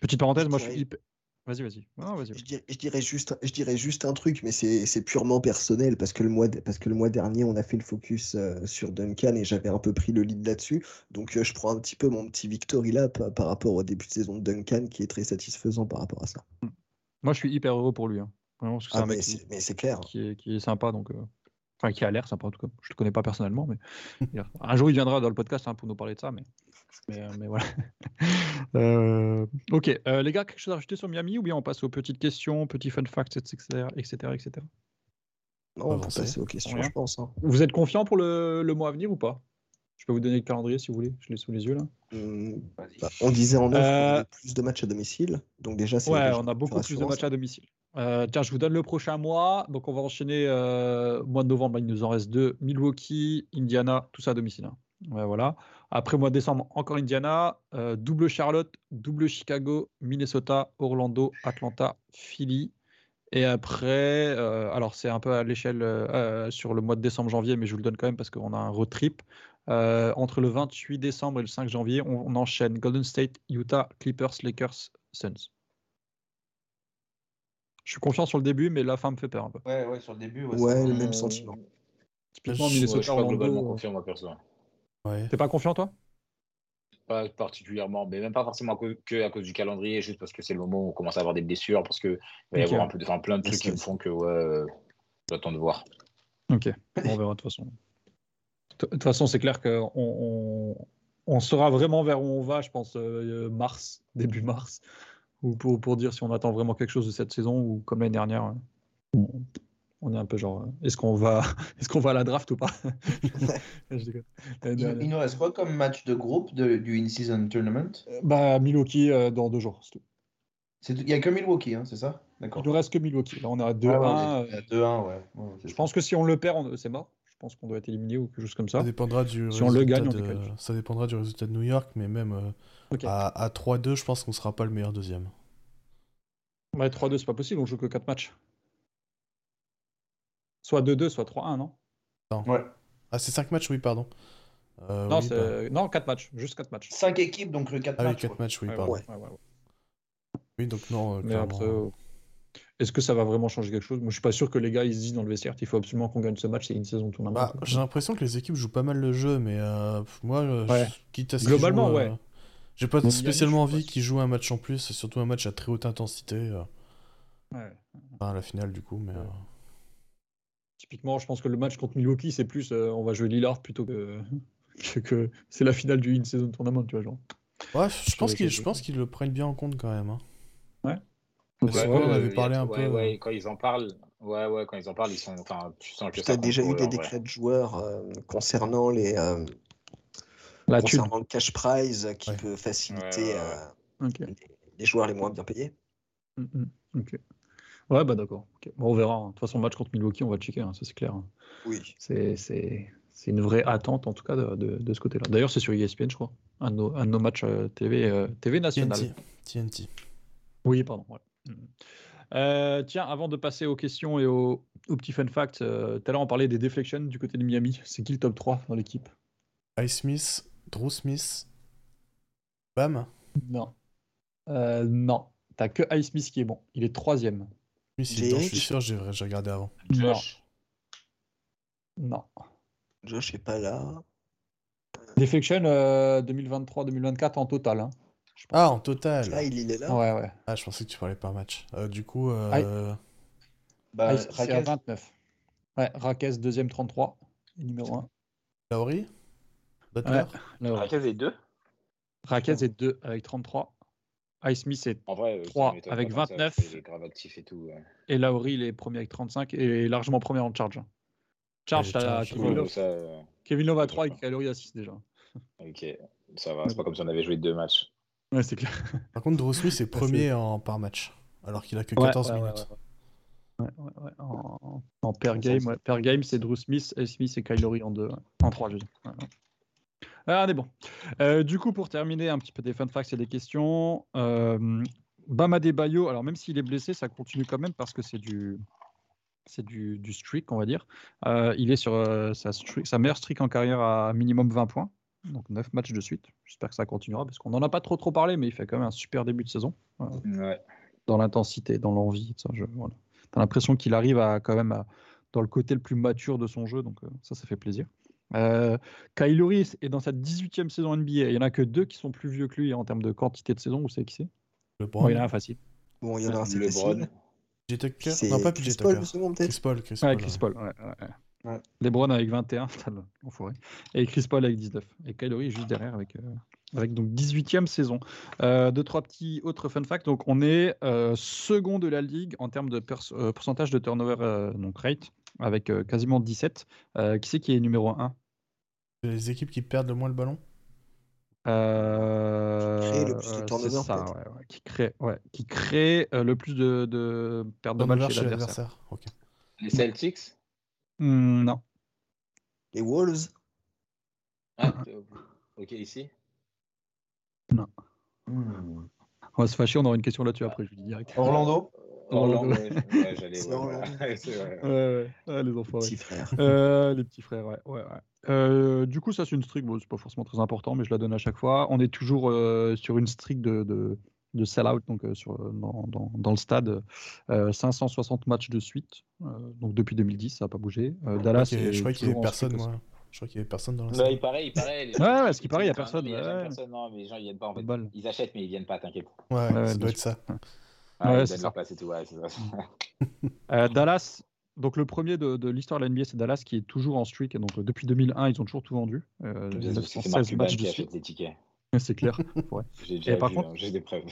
petite parenthèse, moi je suis hyper Vas-y, vas-y. je, dirais, juste, je dirais juste un truc, mais c'est purement personnel parce que, le mois, parce que le mois dernier, on a fait le focus euh, sur Duncan et j'avais un peu pris le lead là-dessus. Donc, euh, je prends un petit peu mon petit victory lap par rapport au début de saison de Duncan qui est très satisfaisant par rapport à ça. Mmh. Moi, je suis hyper heureux pour lui. Hein. ah, mais c'est clair. Qui est, qui est, sympa. Donc, euh, Enfin, qui a l'air sympa en tout cas. Je ne le connais pas personnellement, mais un jour il viendra dans le podcast hein, pour nous parler de ça. Mais, mais, euh, voilà. Euh, ok, euh, les gars, quelque chose à rajouter sur Miami ou bien on passe aux petites questions, petits fun facts, etc. etc., etc. Non, on va passer aux questions, je pense. Hein. Vous êtes confiant pour le, le, mois à venir ou pas? Je peux vous donner le calendrier si vous voulez. Je l'ai sous les yeux là. Mmh, bah, on disait en off plus de matchs à domicile. Donc déjà, Ouais, on a beaucoup plus de matchs à domicile. Euh, tiens, je vous donne le prochain mois. Donc, on va enchaîner euh, mois de novembre. Il nous en reste deux Milwaukee, Indiana, tout ça à domicile. Hein. voilà. Après, mois de décembre, encore Indiana. Euh, double Charlotte, double Chicago, Minnesota, Orlando, Atlanta, Philly. Et après, alors c'est un peu à l'échelle sur le mois de décembre-janvier, mais je vous le donne quand même parce qu'on a un road trip. entre le 28 décembre et le 5 janvier, on, on enchaîne Golden State, Utah, Clippers, Lakers, Suns. Je suis confiant sur le début, mais la fin me fait peur un peu. Ouais, ouais, sur le début. Ouais, le même sentiment. Typiquement, je, Minnesota, je suis pas globalement confiant, moi, perso. Ouais. T'es pas confiant, toi? Pas particulièrement, mais même pas forcément que à cause du calendrier, juste parce que c'est le moment où on commence à avoir des blessures, parce qu'il va y avoir un peu de, enfin, plein de trucs qui me font que, ouais, euh, j'attends de voir. Ok, on verra de toute façon. De toute façon, c'est clair qu'on on, on, saura vraiment vers où on va, je pense, euh, mars, début mars ou pour, pour dire si on attend vraiment quelque chose de cette saison ou comme l'année dernière, on, on, est un peu genre, euh, est-ce qu'on va, est-ce qu'on va à la draft ou pas? Il, nous reste quoi comme match de groupe de, du in-season tournament? Euh, Bah Milwaukee euh, dans deux jours, c'est tout. Il n'y a que Milwaukee, hein, c'est ça? D'accord. Il ne reste que Milwaukee. Là, on est à 2-1. Ah ouais, 2-1, ouais. je pense que si on le perd, c'est mort. Je pense qu'on doit être éliminé ou quelque chose comme ça. Ça dépendra du si on le gagne, de... ça dépendra du résultat de New York, mais même à, à 3-2, je pense qu'on ne sera pas le meilleur deuxième. Ouais, 3-2, c'est pas possible, on joue que 4 matchs. Soit 2-2, soit 3-1, non? Non. Ouais. Ah, c'est 5 matchs, oui, pardon. Euh, non, bah. non, 4 matchs, juste 4 matchs. 5 équipes, donc le 4 ah, matchs. oui, 4 matchs, oui, pardon. Ouais, oui, donc non. Euh, Mais après, euh, est-ce que ça va vraiment changer quelque chose? Moi, je suis pas sûr que les gars ils se disent dans le vestiaire qu'il faut absolument qu'on gagne ce match, c'est une saison tournament. Bah, j'ai l'impression que les équipes jouent pas mal le jeu, mais moi, ouais. quitte à ce Globalement, ouais. J'ai pas spécialement envie qu'ils jouent un match en plus, surtout un match à très haute intensité. Euh. Ouais. Enfin, la finale, du coup, mais. Typiquement, je pense que le match contre Milwaukee, c'est plus euh, on va jouer Lillard plutôt que, que, que c'est la finale du in-season tournament, tu vois. Genre. Ouais, je pense qu'ils quatre je pense qu'ils le prennent bien en compte quand même. hein. Ouais, on avait parlé un ouais, peu, ouais, euh. quand ils en parlent, ouais, ouais, quand ils en parlent, ils sont, enfin, tu sens que as déjà eu des décrets de joueurs euh, concernant les euh, la thune. concernant le cash prize qui Ouais. peut faciliter Ouais, ouais, ouais. euh, Ok. les, les joueurs les moins bien payés. Mm, mm, ok. Ouais, bah d'accord. Bon, on verra. hein. De toute façon, le match contre Milwaukee, on va checker, hein, ça c'est clair. hein. Oui. C'est c'est- c'est une vraie attente, en tout cas, de, de- de ce côté-là. D'ailleurs, c'est sur ESPN, je crois. Un de nos, un de nos matchs euh, TV, euh, TV national. TNT. TNT. Oui, pardon. ouais. Mm. Euh, tiens, avant de passer aux questions et aux, aux petits fun facts, euh, tout à l'heure on parlait des deflections du côté de Miami. C'est qui le top 3 dans l'équipe? Ice Smith, Drew Smith, Bam? Non. Euh, non. T'as que Ice Smith qui est bon. Il est troisième. Smith, il est dedans, je suis sûr, j'ai regardé avant. Josh, Non. Josh est pas là. Deflection euh, 2023-2024 en total. hein. Ah, en total. Là, il, il est là. Ouais, ouais. Ah, je pensais que tu parlais par match. Euh, du coup, euh, Bah, Ice- c'est à Raquel, 29. Ouais, Raquez, deuxième 33. Et numéro 1. Lauri? Butler Raquel est deux. Raquez est 2 avec 33. Ice Smith est En vrai, euh, avec pas tant que ça, 29. parce qu'il est grave actif et tout. ouais. Et Lauri, il est premier avec 35 et largement premier en charge. Charge, Ouais, t'as charge, Kevin Love. ça, euh, Kevin Love à je 3 et. Kylori à 6 déjà. ok, ça va. C'est pas comme si on avait joué deux matchs. Ouais, c'est clair. Par contre, Drew Smith est à premier en par match, alors qu'il a que Ouais, 14 ouais, ouais, minutes. Ouais, ouais, ouais. En, en per Ça, game, per game c'est Drew Smith, et Smith et Kylori en 2. En 3, je veux dire. Ouais, ouais. Ah, on est bon. Euh, du coup, pour terminer, un petit peu des fun facts et des questions. Euh, Bama Bayo, alors même s'il est blessé, ça continue quand même parce que c'est du, c'est du, du streak, on va dire. Euh, il est sur euh, sa, streak- sa meilleure streak en carrière à minimum 20 points, donc 9 matchs de suite. J'espère que ça continuera parce qu'on n'en a pas trop trop parlé, mais il fait quand même un super début de saison euh, Ouais. dans l'intensité, dans l'envie. Ça, je, voilà. T'as l'impression qu'il arrive à quand même à- dans le côté le plus mature de son jeu, donc ça, ça fait plaisir. Euh, Kylori est dans sa 18e saison NBA. Il y en a que deux qui sont plus vieux que lui en termes de quantité de saison. Vous savez qui c'est? Le Bon, il y en a un facile. Bon, il y en a un, c'est Le facile. Bron. PJ Tucker Non, pas Chris Paul, Tucker. justement, peut-être Chris Paul. Chris Ouais, Paul, Chris ouais. Paul. ouais, ouais, ouais. Ouais. LeBron avec 21, putain, le- l'enfoiré. Et Chris Paul avec 19. Et Kylori juste derrière avec, euh, avec donc 18e saison. Euh, deux, trois petits autres fun facts. Donc, on est euh, second de la ligue en termes de pourcentage de turnover euh, donc rate avec euh, quasiment 17. Euh, qui c'est qui est numéro 1 Les équipes qui perdent le moins le ballon. Euh, crée le plus de c'est turnover, ça, ouais, ouais, qui crée, ouais, qui crée euh, le plus de, de pertes de balles chez l'adversaire. Les Celtics? Hmm, non. Les Wolves? Ah, euh, Ok, ici? Non. On va se fâcher, on aura une question là-dessus après, je vous dis direct. Orlando? Orlando, ouais, j'allais. Ouais, les enfoirés. Petit frère. Euh, les petits frères, ouais. ouais, ouais. Euh, du coup, ça, c'est une streak. Bon, c'est pas forcément très important, mais je la donne à chaque fois. On est toujours euh, sur une streak de, de, de sell-out donc, euh, sur, dans, dans, dans le stade. Euh, 560 matchs de suite. Euh, donc, depuis 2010, ça n'a pas bougé. Euh, Dallas, je crois qu'il y avait personne, moi. Je crois qu'il y avait personne dans la salle. il paraît, il paraît. les Ouais, ouais, ce qui paraît, il y a personne, il y a personne. Non, mais les gens, ils viennent pas en fait. Ils achètent, mais ils viennent pas, t'inquiète. Ouais, Ouais, ça doit être ça. Ah, Ouais, tout, ouais, ça. Dallas, donc le premier de, de l'histoire de la NBA, c'est Dallas qui est toujours en streak. Donc, euh, depuis 2001, ils ont toujours tout vendu. Euh, C'est 916 Mark Cuban matchs de suite. C'est clair. Ouais. J'ai contre- hein, j'ai des preuves.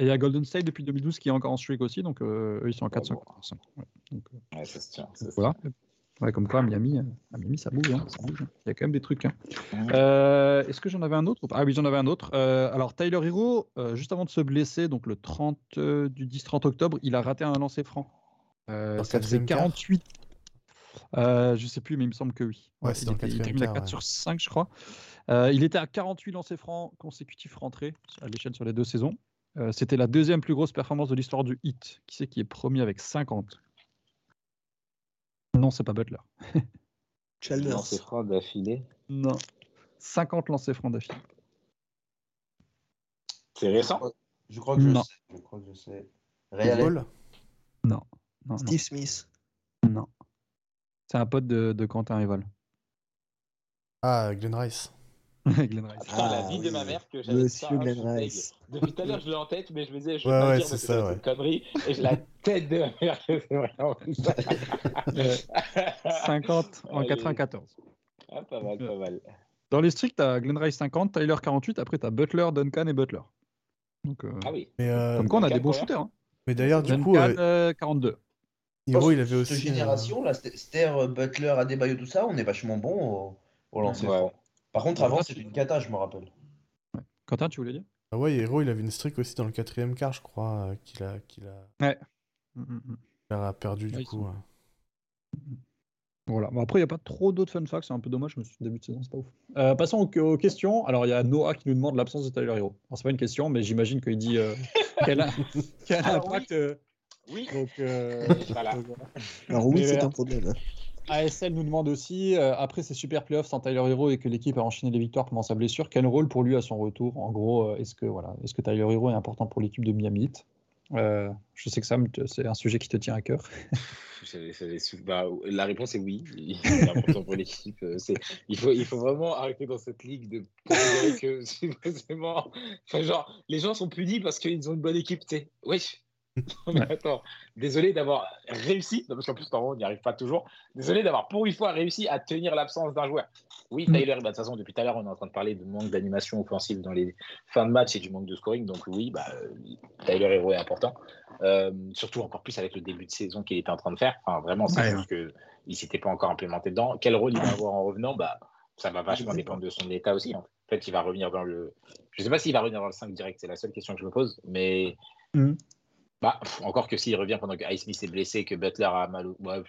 Et il y a Golden State depuis 2012 qui est encore en streak aussi, donc euh, eux ils sont à Ouais, 455. Ouais, euh, Ouais, ça se tient. ça se voilà. Ouais, comme quoi, à Miami, euh, à Miami ça bouge, hein, ça bouge. Il y a quand même des trucs. hein. Euh, Est-ce que j'en avais un autre Ah oui, j'en avais un autre. Euh, alors Tyler Hero, euh, juste avant de se blesser, donc le 30 euh, du 10-30 octobre, il a raté un lancer franc. Ça faisait quatrième quart 48. Euh, je sais plus, mais il me semble que oui. Ouais, il, était- il termine à quart, 4 ouais. sur 5, je crois. Il était à 48 lancers francs consécutifs rentrés à l'échelle sur les deux saisons. C'était la deuxième plus grosse performance de l'histoire du hit. Qui c'est qui est premier avec 50 Non, c'est pas Butler. Chalmers. Non, c'est froid d'affilée. Non. 50 lancers francs d'affilée. C'est récent Je crois que je Non. sais. Je crois que je sais. Chris Ray Allen. Paul Non, non. Steve Smith. non. C'est un pote de, de Quentin Rival. Ah, Glenn Rice. Glenn Rice. La Ah, vie de ma mère que j'avais Monsieur ça, Glenn. Rice. Depuis tout à l'heure, je l'ai en tête, mais je me disais, je Ouais, vais pas ouais, dire c'est ça, ouais. une connerie. Et je la tête de merde, c'est vraiment ça. Euh, 50 en Allez. 94. Ah, pas mal, pas mal. Dans les stricts, t'as Glenn Rice 50, Tyler 48, après t'as Butler, Duncan et Butler. Donc, euh, Ah oui. Mais, euh, comme quoi on a des bons shooters. Hein. mais d'ailleurs, du Duncan, coup, euh, euh, 42. Hiro, il avait Cette aussi. euh, génération, là, St- Ster, Butler, Adebayo, tout ça, on est vachement bon au, au lancer Ouais. franc. Par contre, Ouais, avant, c'était une cata, je me rappelle. Quentin, tu voulais dire? Ah ouais, Hiro, il avait une streak aussi dans le quatrième quart, je crois, euh, qu'il a, qu'il a, Mm, mm, mm. qu'il a perdu du Ouais, coup. sont- ouais. Voilà. Bon, après, il n'y a pas trop d'autres fun facts, c'est un peu dommage, mais ce début de saison, c'est pas ouf. Euh, passons aux, aux questions. Alors, il y a Noah qui nous demande l'absence de Tyler Hero. Alors, c'est pas une question, mais j'imagine qu'il dit euh, quel, a- quel Alors, impact. euh, Oui. donc, euh, Voilà. donc, voilà. Alors oui, c'est un problème. ASL nous demande aussi, euh, après ces super playoffs sans Tyler Hero et que l'équipe a enchaîné les victoires pendant sa blessure, quel rôle pour lui à son retour? En gros, euh, est-ce que, voilà, est que Tyler Hero est important pour l'équipe de Miami Euh, Je sais que Sam, c'est un sujet qui te tient à cœur. Bah, la réponse est oui. Il important pour l'équipe. Il faut, il faut vraiment arrêter dans cette ligue de que genre, les gens sont punis parce qu'ils ont une bonne équipe. tu sais. Wesh. Non, mais Ouais. attends, désolé d'avoir réussi, non, parce qu'en plus, on n'y arrive pas toujours. Désolé d'avoir pour une fois réussi à tenir l'absence d'un joueur. Oui, Mm. Tyler, bah, de toute façon, depuis tout à l'heure, on est en train de parler de manque d'animation offensive dans les fins de match et du manque de scoring. Donc, oui, bah, Tyler Hero est important. Euh, surtout encore plus avec le début de saison qu'il était en train de faire. Enfin, vraiment, c'est Ouais, juste que il s'était pas encore implémenté dedans. Quel rôle il va avoir en revenant bah, Ça va vachement dépendre de son état aussi. En fait, il va revenir dans le. Je sais pas s'il va revenir dans le 5 direct, c'est la seule question que je me pose. Mais. Mhm. Bah, pff, encore que s'il revient pendant que Ice Smith est blessé, que Butler a mal. Ouais.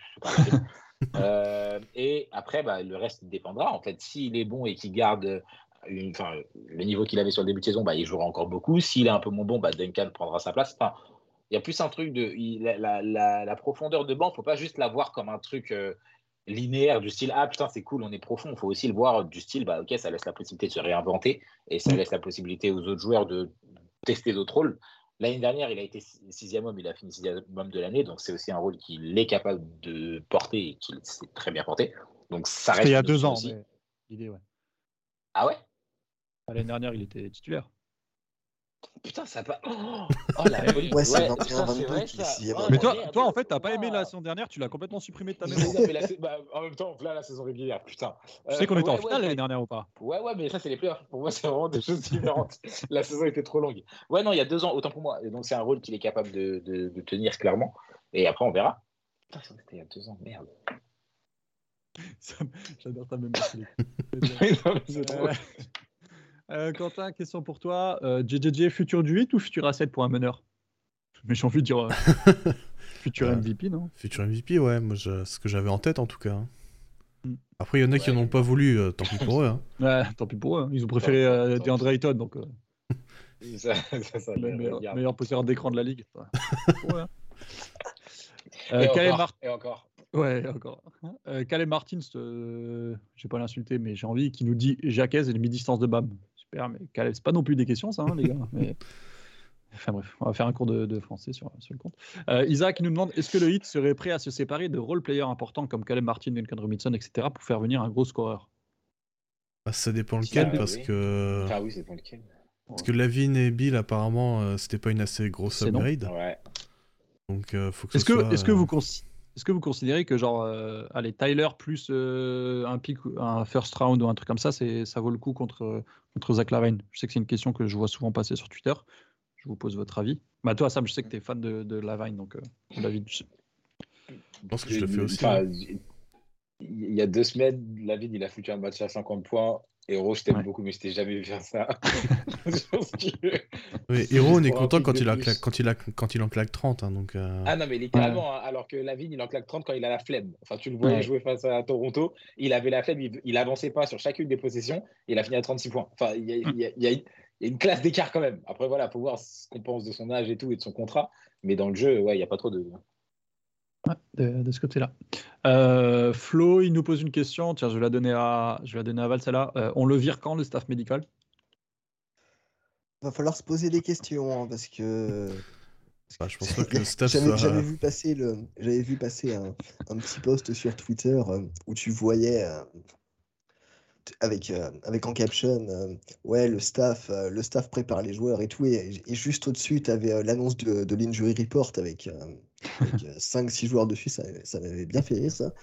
Euh, et après, bah, le reste dépendra. En fait, s'il est bon et qu'il garde une- le niveau qu'il avait sur le début de saison, bah, il jouera encore beaucoup. S'il est un peu moins bon, bah, Duncan prendra sa place. Enfin, il y a plus un truc de il- la, la- la- la profondeur de banc, faut pas juste la voir comme un truc euh, linéaire du style ah putain c'est cool, on est profond. faut aussi le voir du style bah ok ça laisse la possibilité de se réinventer et ça laisse la possibilité aux autres joueurs de tester d'autres rôles. L'année dernière, il a été si- sixième homme, il a fini sixième homme de l'année, donc c'est aussi un rôle qu'il est capable de porter et qu'il sait très bien porter. Donc ça reste C'était il y a deux ans, l'idée, ouais. Ah ouais? L'année dernière, il était titulaire. Putain, ça pas. Oh, oh, la folie. Ouais, c'est Ouais, 21, putain, 22 vrai, qu'il est ça. sixième Oh. Mais toi, toi, en fait, t'as pas aimé la saison dernière, tu l'as complètement supprimé de ta mémoire. la bah, en même temps, là, la saison régulière, putain. Tu sais qu'on Euh, était en finale ouais, l'année dernière ou pas? Ouais, ouais, mais ça, c'est les playoffs. Pour moi, c'est vraiment des choses différentes. La saison était trop longue. Ouais, non, il y a deux ans, autant pour moi. Et donc, c'est un rôle qu'il est capable de, de- de tenir clairement. Et après, on verra. Putain, ça, c'était il y a deux ans, merde. J'adore ta mémoire. Euh, euh, Quentin, question pour toi. Euh, JJJ, futur du 8 ou futur A7 pour un meneur? Mais j'ai envie de dire euh, futur. MVP, non? Futur MVP, ouais, moi, je- ce que j'avais en tête en tout cas. hein. Mm. Après, il y en a qui Ouais. n'en ont pas voulu, euh, tant pis pour eux. hein. Ouais, tant pis pour eux. hein. Ils ont préféré euh, DeAndre Ayton, donc euh, Ça, ça, ça, le meilleur, meilleur possesseur d'écran de la ligue. Ouais. Et Euh, encore, Mar- et encore. Ouais, encore. Euh, Calais Martins, euh, je vais pas l'insulter, mais j'ai envie, qui nous dit Jacques et les mi-distance de BAM. Super, mais Calais, c'est pas non plus des questions, ça, hein, les gars. Mais... Enfin bref, on va faire un cours de, de français sur, sur le compte. Euh, Isaac nous demande est-ce que le hit serait prêt à se séparer de role-players importants comme Caleb Martin, Duncan Robinson, etc., pour faire venir un gros scoreur? Bah, ça dépend lequel, Ah, parce oui. que. Enfin, oui, c'est pour lequel. Parce que Lavine et Bill, apparemment, euh, c'était pas une assez grosse upgrade. Ouais. Donc, euh, faut que Est-ce ce que, soit, que, euh, vous consi- est-ce que vous considérez que, genre, euh, allez, Tyler plus euh, un pick, un first round ou un truc comme ça, c'est, ça vaut le coup contre, contre Zach Lavine? Je sais que c'est une question que je vois souvent passer sur Twitter. Je vous pose votre avis. Bah, toi, Sam, je sais que tu es fan de, de Lavine, donc euh, je pense que je le fais aussi. Il y a deux semaines, David, il a foutu un match à 50 points. Rose, je t'aime Ouais. beaucoup, mais je t'ai jamais vu faire ça. Que- Oui, Hero, on est content quand il, a quand, il a, quand il en claque 30. hein, donc, euh, Ah non, mais littéralement, hein, alors que Lavigne, il en claque 30 quand il a la flemme. Enfin, tu le voyais Ouais. jouer face à Toronto, il avait la flemme, il, il avançait pas sur chacune des possessions, et il a fini à 36 points. Enfin, il y a, il y a- il y a- il y a une classe d'écart quand même. Après, voilà, faut voir ce qu'on pense de son âge et tout, et de son contrat. Mais dans le jeu, ouais, il n'y a pas trop de. Ouais, de, de ce côté-là. Euh, Flo, il nous pose une question. Tiens, je vais la donner à, je vais la donner à Val, celle-là. Euh, on le vire quand, le staff médical? Va falloir se poser des questions hein, parce que. bah, je pense pas que le staff J'avais soit. j'avais vu passer le, vu passer un, un petit post sur Twitter euh, où tu voyais euh, avec euh, avec en caption, euh, ouais le staff, euh, le staff prépare les joueurs et tout et, et juste au-dessus tu avais l'annonce de, de l'injury report avec euh, 5-6 joueurs dessus, ça, ça m'avait bien fait rire ça.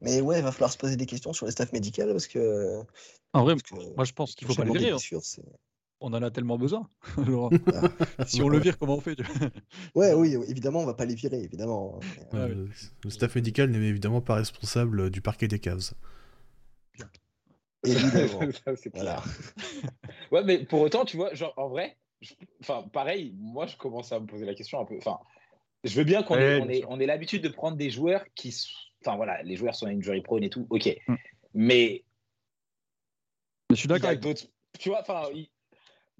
Mais ouais, il va falloir se poser des questions sur les staff médical parce que. En vrai, parce que moi je pense qu'il faut pas le virer. hein. On en a tellement besoin. Alors, Ah. si on le vire, comment on fait Ouais, oui, évidemment, on va pas les virer, évidemment. Euh, le, staff médical n'est évidemment pas responsable du parquet des évidemment. Ça, c'est clair. voilà. Ouais, mais pour autant, tu vois, genre, en vrai, je- enfin, pareil, moi, je commence à me poser la question un peu. Enfin, je veux bien qu'on ait, on ait, sûr. on ait l'habitude de prendre des joueurs qui. Enfin, voilà, les joueurs sont injury prone et tout, ok. Mm. Mais Je suis d'accord avec d'autres. Tu vois, enfin,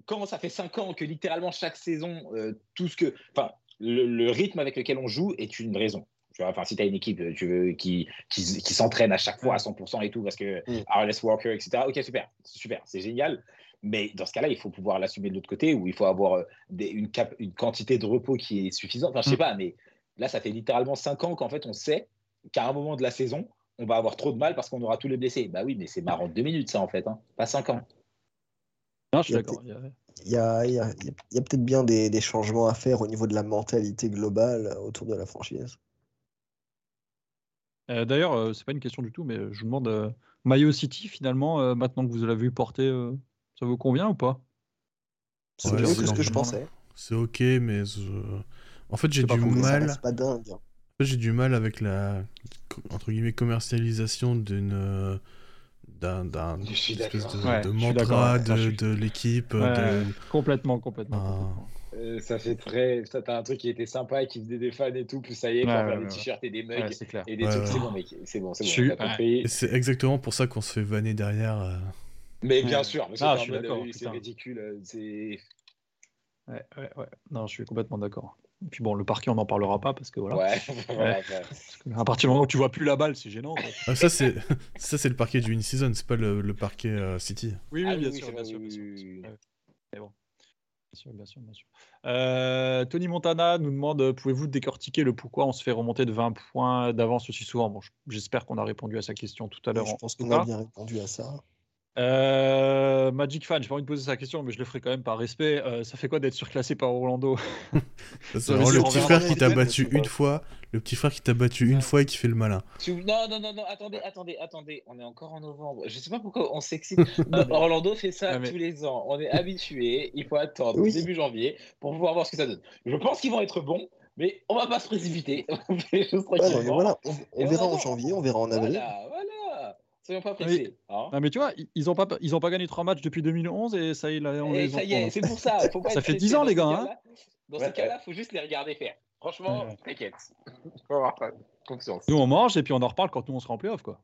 quand ça fait 5 ans que littéralement chaque saison, euh, tout ce que. Enfin, le, le rythme avec lequel on joue est une raison. Tu vois, enfin, si tu as une équipe tu veux, qui, qui, qui s'entraîne à chaque fois à 100% et tout, parce que Mm. RLS Walker, etc., ok, super, super, c'est génial. Mais dans ce cas-là, il faut pouvoir l'assumer de l'autre côté, ou il faut avoir euh, des- une, cap- une quantité de repos qui est suffisante. Enfin, je sais Mm. pas, mais là, ça fait littéralement 5 ans qu'en fait, on sait qu'à un moment de la saison, on va avoir trop de mal parce qu'on aura tous les blessés. Bah oui, mais c'est marrant deux minutes, ça, en fait, hein, pas 5 ans. Non, je suis Il y a d'accord. Il y a- peut-être bien des, des changements à faire au niveau de la mentalité globale euh, autour de la franchise. Euh, D'ailleurs, euh, c'est pas une question du tout, mais je vous demande, euh, Mayo City, finalement, euh, maintenant que vous l'avez vu porter, euh, ça vous convient ou pas? C'est mieux que ce que je pensais. C'est ok, mais je- en fait j'ai du mal. pas dingue. hein. En fait, j'ai du mal avec la entre guillemets commercialisation d'une d'un espèce de, Ouais, de mantra de, suis- l'équipe. Ouais, de- Complètement, complètement. Ah. complètement. Euh, ça fait très. Ça, T'as un truc qui était sympa et qui faisait des fans et tout, puis ça y est, Ouais, faut ouais, des ouais. t-shirts et des mugs Ouais, c'est clair. et des Ouais, trucs. ouais. C'est bon, mec, c'est bon, c'est bon, suis- on c'est exactement pour ça qu'on se fait vanner derrière. euh. Mais bien Ouais. sûr, mais Ah, c'est je suis en mode, d'accord, c'est putain. ridicule. euh, C'est. Ouais, ouais, ouais. Non, je suis complètement d'accord. Et puis bon, le parquet, on n'en parlera pas parce que voilà. Ouais, ouais. À partir du moment où tu vois plus la balle, c'est gênant. quoi. Ah, ça c'est ça c'est le parquet du in-season, c'est pas le, le parquet euh, City. Oui, Ah oui, bien oui, sûr, bien sûr, bien sûr, bien. Mais bon. Bien sûr, bien sûr, bien sûr. Euh, Tony Montana nous demande euh, pouvez-vous décortiquer le pourquoi on se fait remonter de 20 points d'avance aussi souvent? Bon, j'espère qu'on a répondu à sa question tout à l'heure. Je en- pense en qu'on a bien répondu à ça. Euh, Magic Fan, j'ai pas envie de poser sa question, mais je le ferai quand même par respect. Euh, ça fait quoi d'être surclassé par Orlando? Ça, le petit frère qui t'a battu une fois, le petit frère qui t'a battu une fois et qui fait le malin. Non, non, non, non, attendez, attendez, attendez, on est encore en novembre. Je sais pas pourquoi on s'excite. Orlando fait ça Ah, mais- tous les ans. On est habitué. Il faut attendre Oui. début janvier pour pouvoir voir ce que ça donne. Je pense qu'ils vont être bons, mais on va pas se précipiter. Voilà, on, verra en janvier, on verra en avril. Voilà, voilà. Soyons pas mais- pressés. hein. Non, mais tu vois, ils- ils ont pas, ils ont pas gagné trois matchs depuis 2011 et ça, il a, on Et les ça y est, c'est pour ça. Faut pas Ça fait pressé. 10 ans, les gars, hein. Dans Ouais, ces cas-là, faut juste les regarder faire. Franchement, Ouais. t'inquiète. Faut avoir confiance. Nous, on mange et puis on en reparle quand nous, on sera en playoff, quoi.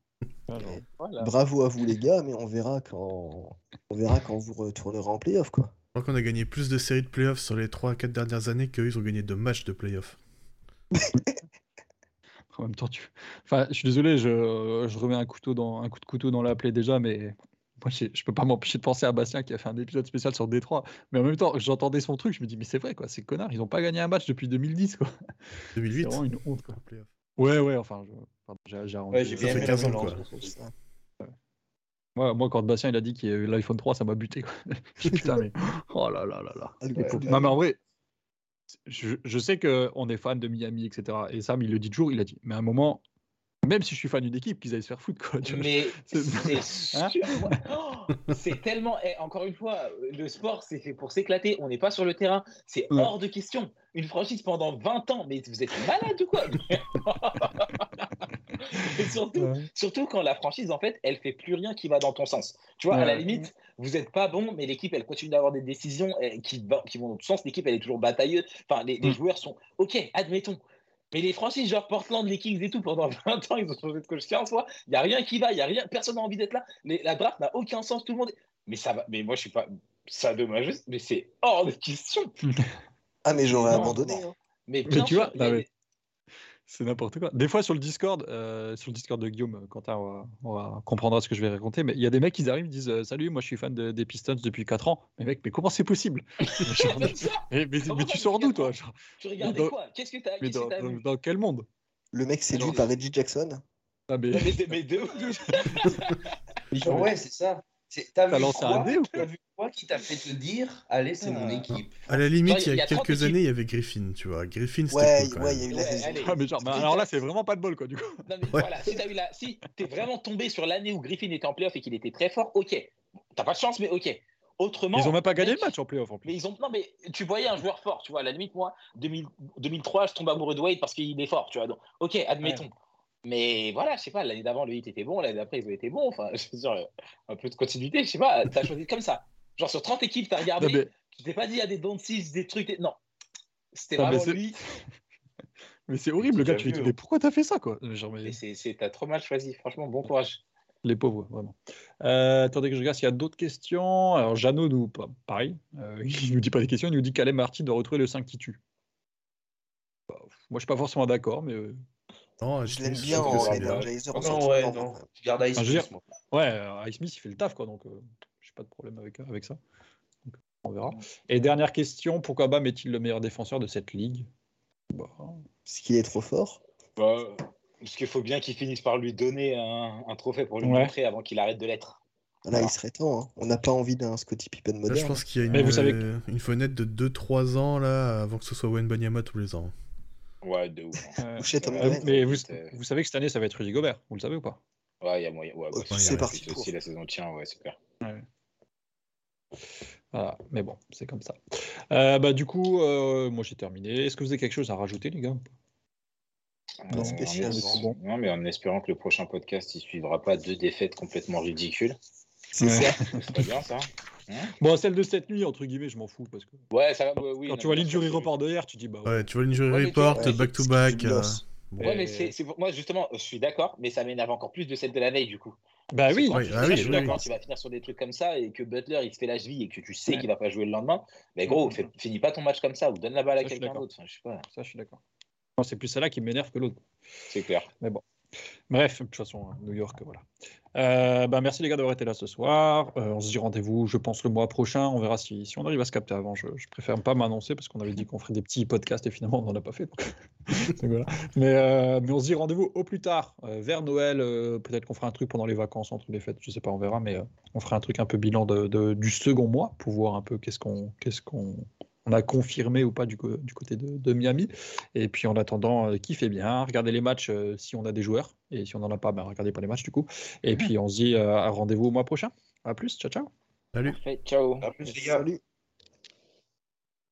Voilà. Bravo à vous les gars, mais on verra quand on verra quand vous retournerez en playoff quoi. Je crois qu'on a gagné plus de séries de playoffs sur les 3-4 dernières années qu'eux ils ont gagné de matchs de playoffs. En même temps, tu... enfin, je suis désolé, je, je remets un, couteau dans, un coup de couteau dans la plaie déjà, mais moi, je, je peux pas m'empêcher de penser à Bastien qui a fait un épisode spécial sur Détroit. Mais en même temps, j'entendais son truc, je me dis, mais c'est vrai, quoi, ces connards, ils ont pas gagné un match depuis 2010, quoi. C'est 2008 vraiment une honte, quoi. Ouais, ouais, enfin, je... j'ai j'ai arrondis. Ouais, j'ai Ça bien fait aimé 15 la ans, relance, quoi. pour ça. Moi, moi, quand Bastien il a dit qu'il y avait l'iPhone 3, ça m'a buté, quoi. Je Putain, mais oh là là là là. Ah, Ouais, ouais. Non, mais en vrai, je, je sais qu'on est fan de Miami, etc. Et Sam, il le dit toujours, il a dit, mais à un moment, même si je suis fan d'une équipe, qu'ils aillent se faire foutre, quoi. Mais C'est- Hein sûr. Oh, c'est tellement. eh, encore une fois, le sport, c'est fait pour s'éclater. On n'est pas sur le terrain. C'est Ouais. hors de question. Une franchise pendant 20 ans. Mais vous êtes malade ou quoi? Et surtout, Ouais. surtout quand la franchise, en fait, elle fait plus rien qui va dans ton sens. Tu vois, à la limite, vous n'êtes pas bon, mais l'équipe, elle continue d'avoir des décisions eh, qui, vont dans ton sens. L'équipe, elle est toujours batailleuse. Enfin, les, les Mm. joueurs sont OK, admettons. Mais les franchises, genre Portland, les Kings et tout, pendant 20 ans, ils ont changé de coach 15 fois. Il n'y a rien qui va, il y a rien, personne n'a envie d'être là. Les- la draft n'a aucun sens, tout le monde. est- Mais ça va, mais moi, je suis pas. Ça dommage, mais c'est hors de question. Ah mais j'aurais abandonné. hein. Mais, tu sûr, vois, mais c'est n'importe quoi. Des fois sur le Discord, euh, sur le Discord de Guillaume, euh, Quentin, on va, on va comprendre ce que je vais raconter. Mais il y a des mecs qui arrivent, ils disent euh, Salut, moi je suis fan de- des Pistons depuis 4 ans. Mais mec, mais comment c'est possible? Genre, mais, mais- mais- mais tu sors d'où toi Genre, Tu regardais dans- quoi? Qu'est-ce que t'as Mais que dans, quel monde? Le mec séduit par Reggie Jackson. Ah, mais- Non, mais, mais de- Ouais, c'est ça. T'as vu, lancé un quoi dé ou T'as vu quoi qui t'a fait te dire Allez, c'est mon Ah. équipe À la limite, Genre, il y a, il y a 30 quelques années, il y avait Griffin, tu vois. Griffin, c'était Ouais, cool quand ouais, même. il y a eu la Ouais, raison. allez. Ah, mais genre, bah, alors là, c'est vraiment pas de bol, quoi, du coup. Non, mais Ouais. voilà, si t'as eu la... si t'es vraiment tombé sur l'année où Griffin était en playoff et qu'il était très fort, ok. T'as pas de chance, mais ok. Autrement. Ils ont même pas gagné mec, le match en playoff en plus. Mais ils ont. Non, mais tu voyais un joueur fort, tu vois. À la limite, moi, 2000 2003, je tombe amoureux de Wade parce qu'il est fort, tu vois. Donc, ok, admettons. Mais voilà, je sais pas, l'année d'avant, le hit était bon, l'année d'après, ils ont été bons. Enfin, je veux dire, euh, un peu de continuité, je sais pas, t'as choisi comme ça. Genre, sur 30 équipes, t'as regardé, mais, tu t'es pas dit, il y a des dons de 6, des trucs. des- Non. C'était vraiment c'est- lui. mais c'est horrible, le gars, tu lui dis, mais hein. pourquoi t'as fait ça, quoi? Genre, mais Et c'est, c'est- t'as trop mal choisi. Franchement, bon courage. les pauvres, vraiment. Euh, attendez que je regarde s'il y a d'autres questions. Alors, Jeannot, nous, pa- pareil, euh, il nous dit pas des questions, il nous dit qu'Alain Martin doit retrouver le 5 qui tue. Bah, moi, je suis pas forcément d'accord, mais. euh, Non, Je l'aime bien en. Energizer. en Non, ouais, non. Je garde Ice Ah, Smith. Ouais, euh, Ice Smith, il fait le taf, quoi, donc euh, j'ai pas de problème avec, avec ça. Donc, on verra. Et dernière question, pourquoi Bam est-il le meilleur défenseur de cette ligue? Bah, Parce qu'il est trop fort. Bah, parce qu'il faut bien qu'ils finissent par lui donner un, un trophée pour lui Ouais. montrer avant qu'il arrête de l'être. Là, Voilà. il serait temps. hein. On n'a pas envie d'un Scottie Pippen Là, moderne. je pense qu'il y a une, Mais vous savez euh, une fenêtre de 2-3 ans là, avant que ce soit Wayne Banyama tous les ans. Ouais, de ouf. hein. euh, euh, mais vous, savez que cette année, ça va être Rudy Gobert, vous le savez ou pas? Ouais, il y a moyen. Ouais, bah, si c'est parti pour. aussi, la saison tient, ouais, super. Voilà, mais bon, c'est comme ça. Euh, bah, du coup, euh, moi j'ai terminé. Est-ce que vous avez quelque chose à rajouter, les gars? Euh, spécialement. en- Bon. Non, mais en espérant que le prochain podcast, il suivra pas deux défaites complètement ridicules. C'est Ouais. ça. C'est très bien, ça. Bon, celle de cette nuit, entre guillemets, je m'en fous. Parce que Ouais, ça va. ouais, oui, quand tu vois l'injury report de hier, tu dis bah ouais. Ouais, tu vois l'injury Ouais, mais report, back to back. euh, bon. Ouais, mais c'est c'est pour moi, justement, je suis d'accord, mais ça m'énerve encore plus de celle de la veille, du coup. Bah oui, ah oui, je suis oui, d'accord, oui. tu vas finir sur des trucs comme ça et que Butler il se fait la cheville et que tu sais Ouais. qu'il va pas jouer le lendemain. Mais gros, fais- finis pas ton match comme ça ou donne la balle à quelqu'un d'autre. Enfin, je sais pas, ça je suis d'accord. Non, c'est plus celle-là qui m'énerve que l'autre. c'est clair. Bref, de toute façon, New York, voilà. Euh, bah, merci les gars d'avoir été là ce soir. Euh, on se dit rendez-vous, je pense, le mois prochain. On verra si, si on arrive à se capter avant. Je, je préfère pas m'annoncer parce qu'on avait dit qu'on ferait des petits podcasts et finalement on n'en a pas fait. mais, euh, mais on se dit rendez-vous au plus tard, euh, vers Noël. Peut-être qu'on fera un truc pendant les vacances, entre les fêtes, je sais pas, on verra. Mais on fera un truc un peu bilan de, de- du second mois pour voir un peu qu'est-ce qu'on qu'est-ce qu'on on a confirmé ou pas du, côté de, de Miami. Et puis en attendant, euh, kiffez bien, regardez les matchs euh, si on a des joueurs. Et si on n'en a pas, ben, regardez pas les matchs du coup. Et puis on se dit euh, à rendez-vous au mois prochain. À plus, ciao ciao. Salut. Parfait, ciao. À plus, les gars. Salut.